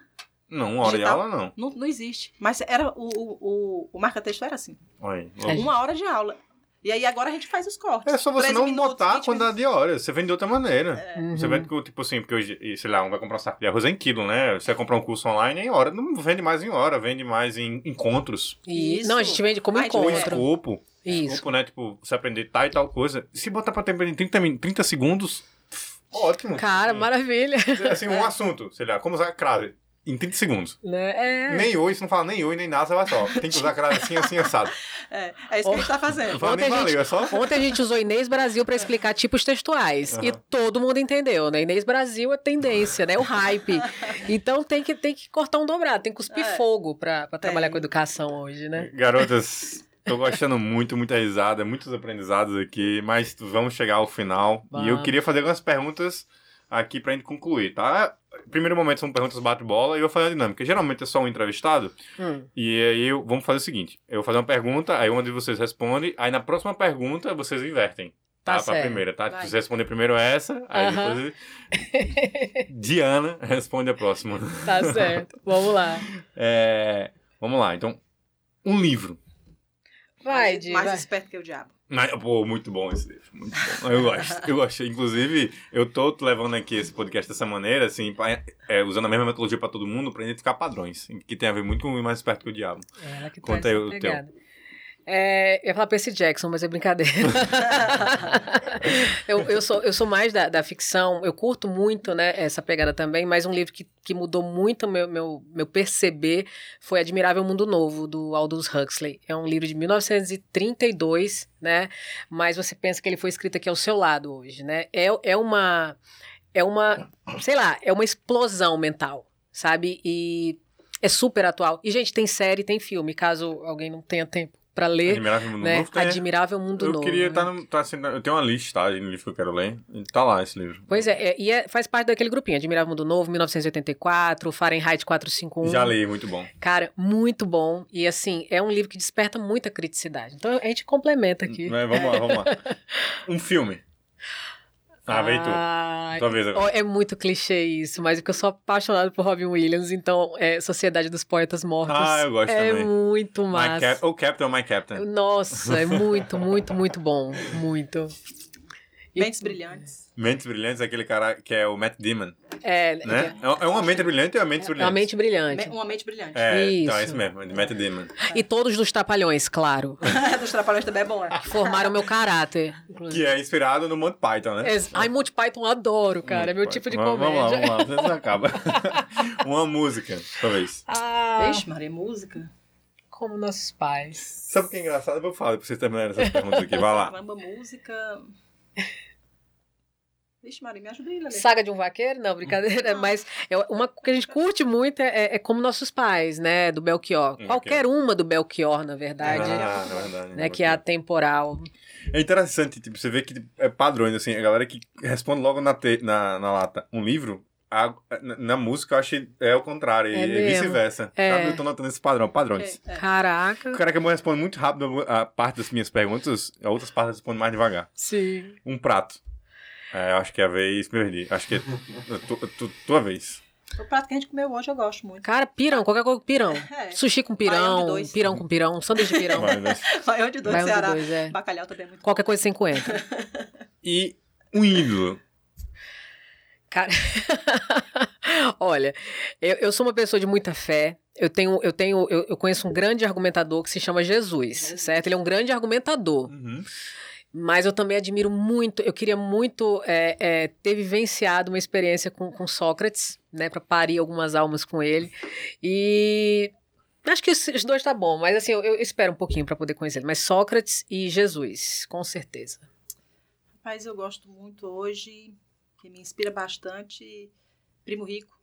Não, uma hora de Digital? aula não. Não, não existe. Mas era o, o, o, o marca-texto era assim. Olha, É. Uma hora de aula. E aí agora a gente faz os cortes. É só você 13 não minutos, botar a 20 quantidade de horas. Você vende de outra maneira. Uhum. Você vende, com, tipo assim, porque hoje, sei lá, um vai comprar um saco de arroz em quilo, né? Você vai comprar um curso online em hora. Não vende mais em hora, vende mais em encontros. Isso. Não, a gente vende como Ou encontro. escopo. Isso. Escopo, né? Tipo, você aprender tal e tal coisa. Se botar pra tempo em 30, min- 30 segundos, ótimo. Cara, Assim, maravilha. Assim, um assunto, sei lá, como usar crase em 30 segundos. Né? É. Nem oi, se não fala nem oi, nem nada, você vai só. Tem que usar crase assim, assim, assado. É, é isso que a gente tá fazendo. Não fala nem Ontem a valeu, gente- é só... Ontem a gente usou Inês Brasil para explicar tipos textuais. E Aham. todo mundo entendeu, né? Inês Brasil é tendência, né? O hype. Então tem que, tem que cortar um dobrado, tem que cuspir É. fogo para trabalhar com educação hoje, né? Garotas, tô gostando muito, muita risada, muitos aprendizados aqui, mas vamos chegar ao final. E eu Vamos. queria fazer algumas perguntas aqui pra gente concluir, tá? Primeiro momento são perguntas bate-bola e eu vou fazer a dinâmica. Geralmente é só um entrevistado, Hum, e aí eu, vamos fazer o seguinte: eu vou fazer uma pergunta, aí uma de vocês responde, aí na próxima pergunta vocês invertem. Tá Tá, pra certo. primeira, tá? Vai. Você responder primeiro essa, aí depois. Diana responde a próxima. tá certo. Vamos lá. [LAUGHS] É, vamos lá, então. Um livro. Vai, mais, Di, mais vai. esperto que o diabo. Mas, pô, muito bom esse livro. Muito bom. Eu gosto. Eu gosto. Inclusive, eu tô levando aqui esse podcast dessa maneira, assim, pra- é, usando a mesma metodologia pra todo mundo, pra identificar padrões, que tem a ver muito com o mais esperto que o diabo. Ela que Conta aí o teu. É, eu ia falar Percy Jackson, mas é brincadeira. [LAUGHS] eu, eu, sou, eu sou mais da, da ficção, eu curto muito né, essa pegada também, mas um livro que, que mudou muito meu, meu, meu perceber foi Admirável Mundo Novo, do Aldous Huxley. É um livro de 1932, né? Mas você pensa que ele foi escrito aqui ao seu lado hoje, né? É, é uma. É uma. Sei lá, é uma explosão mental, sabe? E é super atual. E, gente, tem série, tem filme, caso alguém não tenha tempo pra ler. Admirável Mundo Né? Novo tem- Admirável Mundo Eu Novo. queria né? estar no. Tá assim, eu tenho uma listagem no livro que eu quero ler. Tá lá esse livro. Pois é, é, e é- faz parte daquele grupinho, Admirável Mundo Novo, 1984, Fahrenheit 451. Já li, muito bom. Cara, muito bom. E assim, é um livro que desperta muita criticidade. Então a gente complementa aqui. Mas vamos lá, vamos lá. [LAUGHS] Um filme. Ah, veio tu. Ai, Tua vez ó, agora. É muito clichê isso, mas é que eu sou apaixonado por Robin Williams, então é Sociedade dos Poetas Mortos. Ah, eu gosto é também. muito My massa. Cap... Ou Captain My Captain. Nossa, é muito, muito, muito bom. Muito. E- Mentes brilhantes. Mentes Brilhantes é aquele cara que é o Matt Damon, É, né? É uma mente brilhante ou uma mente é uma brilhante? mente brilhante. Me- Uma mente brilhante. É, então é Isso. isso mesmo, de Matt Damon. E todos dos Trapalhões, claro. [LAUGHS] Dos trapalhões também é bom, é. que formaram meu caráter. inclusive. Que é inspirado no Monty Python, né? Ex- Ai, Monty Python adoro, cara. É meu Monty tipo de Python. comédia. Vamos lá, vamos lá, você acaba. [LAUGHS] uma música, talvez. Ah, Vixe, Maria, música. como nossos pais. Sabe o que é engraçado? Eu vou falar pra vocês terminarem essas perguntas aqui. Vai lá. Caramba, música. Vixe, Maria, me ajuda aí, Lelê. Saga de um vaqueiro? Não, brincadeira. Não. Mas é uma que a gente curte muito é, é como nossos pais, né? Do Belchior. Hum, Qualquer uma do Belchior, na verdade. Ah, na verdade. né, que é atemporal. É interessante, tipo, você vê que tipo, é padrões, assim, a galera que responde logo na, te- na, na lata um livro, a- na, na música eu achei é o contrário, É e vice-versa. É. Eu tô notando esse padrão, padrões. É, é. Caraca. O cara que responde muito rápido a parte das minhas perguntas, a outras partes responde mais devagar. Sim. Um prato. É, eu acho que é a vez, perdi. Acho que é tu, tu- tua vez. O prato que a gente comeu hoje eu gosto muito. Cara, pirão, qualquer coisa com pirão. [LAUGHS] É. Sushi com de pirão, dois. pirão com pirão, sanduíche de pirão. [LAUGHS] Baião de dois, Baião de Ceará. dois, é. Bacalhau também é muito Qualquer coisa sem coentro. [LAUGHS] E um ídolo. Cara, [LAUGHS] olha, eu, eu sou uma pessoa de muita fé. Eu tenho, eu tenho, eu, eu conheço um grande argumentador que se chama Jesus, certo? Ele é um grande argumentador. Uhum. Mas eu também admiro muito, eu queria muito é, é, ter vivenciado uma experiência com, com Sócrates, né, para parir algumas almas com ele. E acho que os, dois tá bom, mas assim, eu, eu espero um pouquinho para poder conhecer ele. Mas Sócrates e Jesus, com certeza. Rapaz, eu gosto muito hoje, que me inspira bastante, Primo Rico,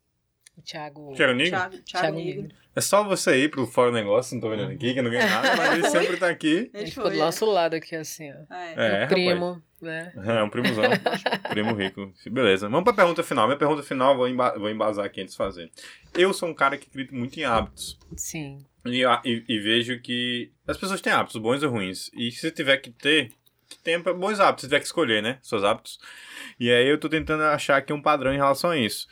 O Thiago. Nigo? Thiago, Thiago, Thiago Negro. Negro. É só você ir pro Fora Negócio, não tô vendo aqui, que eu não ganho nada, mas ele [LAUGHS] sempre tá aqui. A Ele gente ficou do é. nosso lado aqui, assim, ó. É. É, o primo, né? É, um primozão. [LAUGHS] Primo rico. Beleza. Vamos pra pergunta final. Minha pergunta final, vou, emba vou embasar aqui antes de fazer. Eu sou um cara que acredita muito em hábitos. Sim. E, e- e vejo que as pessoas têm hábitos, bons ou ruins. E se tiver que ter, que tenha bons hábitos. Se tiver que escolher, né? Seus hábitos. E aí eu tô tentando achar aqui um padrão em relação a isso.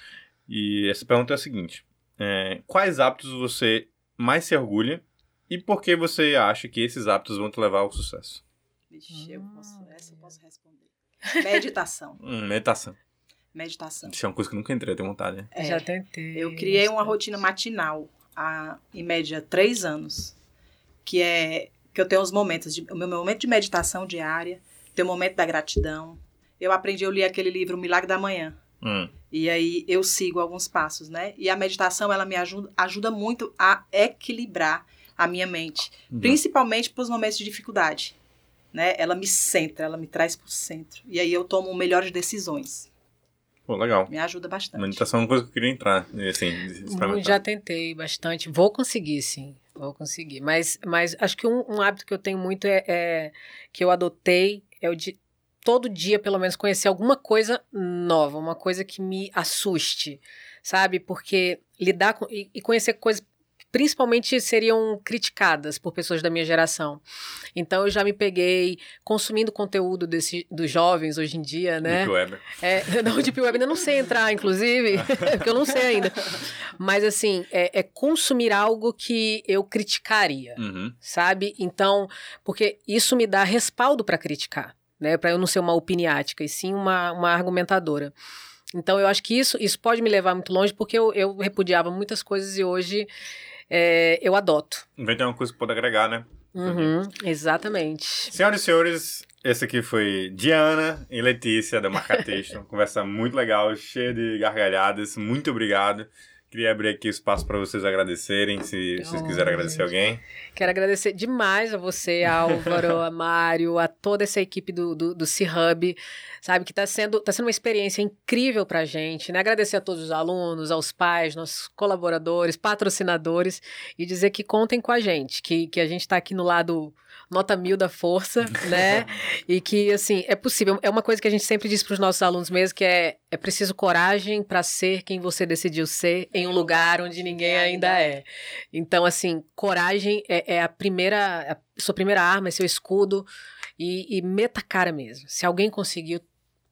E essa pergunta é a seguinte. é, quais hábitos você mais se orgulha e por que você acha que esses hábitos vão te levar ao sucesso? Vixe, eu posso, Ah, essa eu posso responder. [LAUGHS] Meditação. Hum, meditação. Meditação. Isso é uma coisa que eu nunca entrei, eu tenho vontade, né? É. Já tentei. Eu criei uma rotina matinal há, em média, três anos. Que é Porque eu tenho os momentos, de, o meu momento de meditação diária, tem o momento da gratidão. Eu aprendi, eu li aquele livro O Milagre da Manhã. Hum. E aí eu sigo alguns passos, né? E a meditação, ela me ajuda, ajuda muito a equilibrar a minha mente. Uhum. Principalmente para os momentos de dificuldade. Né? Ela me centra, ela me traz para o centro. E aí eu tomo melhores decisões. Pô, legal. Me ajuda bastante. Meditação é uma coisa que eu queria entrar, assim, experimentar. Já tentei bastante. Vou conseguir, sim. Vou conseguir. Mas, mas acho que um, um hábito que eu tenho muito é, é que eu adotei é o de todo dia, pelo menos, conhecer alguma coisa nova, uma coisa que me assuste, sabe? Porque lidar com. E, e conhecer coisas principalmente seriam criticadas por pessoas da minha geração. Então eu já me peguei consumindo conteúdo desse, dos jovens hoje em dia, né? Deep Web. É, [LAUGHS] não, Deep Web ainda não sei entrar, inclusive, [LAUGHS] [LAUGHS] porque eu não sei ainda. Mas assim, é, é consumir algo que eu criticaria, Uhum. sabe? Então, porque isso me dá respaldo para criticar, né? Para eu não ser uma opiniática, e sim uma, uma argumentadora. Então, eu acho que isso, isso pode me levar muito longe, porque eu, eu repudiava muitas coisas e hoje é, eu adoto. Vem ter uma coisa que pode agregar, né? Uhum, exatamente. Senhoras e senhores, esse aqui foi Diana e Letícia da Marca Texto. Conversa muito legal, cheia de gargalhadas. Muito obrigado. Queria abrir aqui o espaço para vocês agradecerem, se vocês quiserem agradecer alguém. Quero agradecer demais a você, Álvaro, a Mário, a toda essa equipe do, do, do C-Hub, sabe, que está sendo, tá sendo uma experiência incrível para a gente, né? Agradecer a todos os alunos, aos pais, nossos colaboradores, patrocinadores, e dizer que contem com a gente, que, que a gente está aqui no lado nota mil da força, [LAUGHS] né? e que, assim, é possível. É uma coisa que a gente sempre diz para os nossos alunos mesmo, que é, é preciso coragem para ser quem você decidiu ser em um lugar onde ninguém ainda é. Então, assim, coragem é, é a primeira, a sua primeira arma, é seu escudo, e, e meta a cara mesmo. Se alguém conseguiu,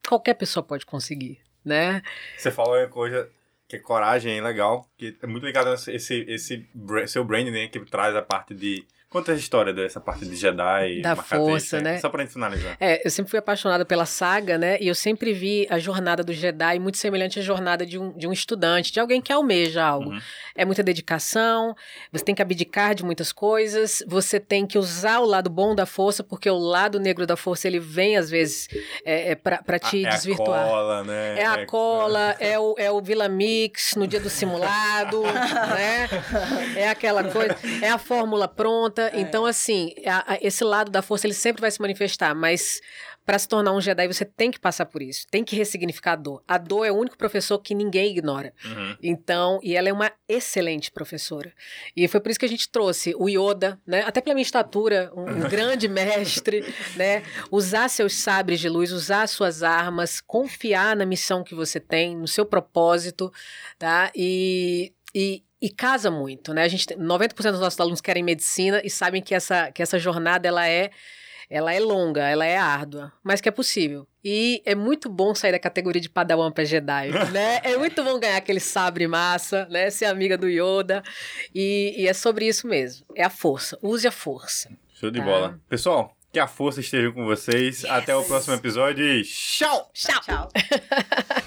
qualquer pessoa pode conseguir, né? Você falou uma coisa que é coragem, é legal, que é muito ligado a esse, esse bra- seu branding, né, que traz a parte de... Conta a história dessa parte de Jedi. Da força, Texto, né? Só pra gente finalizar. É, eu sempre fui apaixonada pela saga, né? E eu sempre vi a jornada do Jedi muito semelhante à jornada de um, de um estudante, de alguém que almeja algo. Uhum. É muita dedicação, você tem que abdicar de muitas coisas, você tem que usar o lado bom da força, porque o lado negro da força ele vem, às vezes, é, é pra, pra te é desvirtuar. a cola, né? É a cola, é o, é o Vila Mix no dia do simulado, [LAUGHS] né? É aquela coisa, é a fórmula pronta. Então, assim, a- a- esse lado da força ele sempre vai se manifestar, mas para se tornar um Jedi você tem que passar por isso, tem que ressignificar a dor. A dor é o único professor que ninguém ignora. Uhum. Então, e ela é uma excelente professora. E foi por isso que a gente trouxe o Yoda, né? Até pela minha estatura, um, um [LAUGHS] grande mestre, né? Usar seus sabres de luz, usar suas armas, confiar na missão que você tem, no seu propósito, tá? E, e, e casa muito, né? A gente tem, 90% dos nossos alunos querem medicina e sabem que essa, que essa jornada ela é ela é longa, ela é árdua, mas que é possível. E é muito bom sair da categoria de Padawan para Jedi, [LAUGHS] né? É muito bom ganhar aquele sabre massa, né? Ser amiga do Yoda. E, e é sobre isso mesmo. É a força. Use a força. Show de Tá. bola. Pessoal, que a força esteja com vocês. Até o próximo episódio e tchau! Tchau! Tchau. [LAUGHS]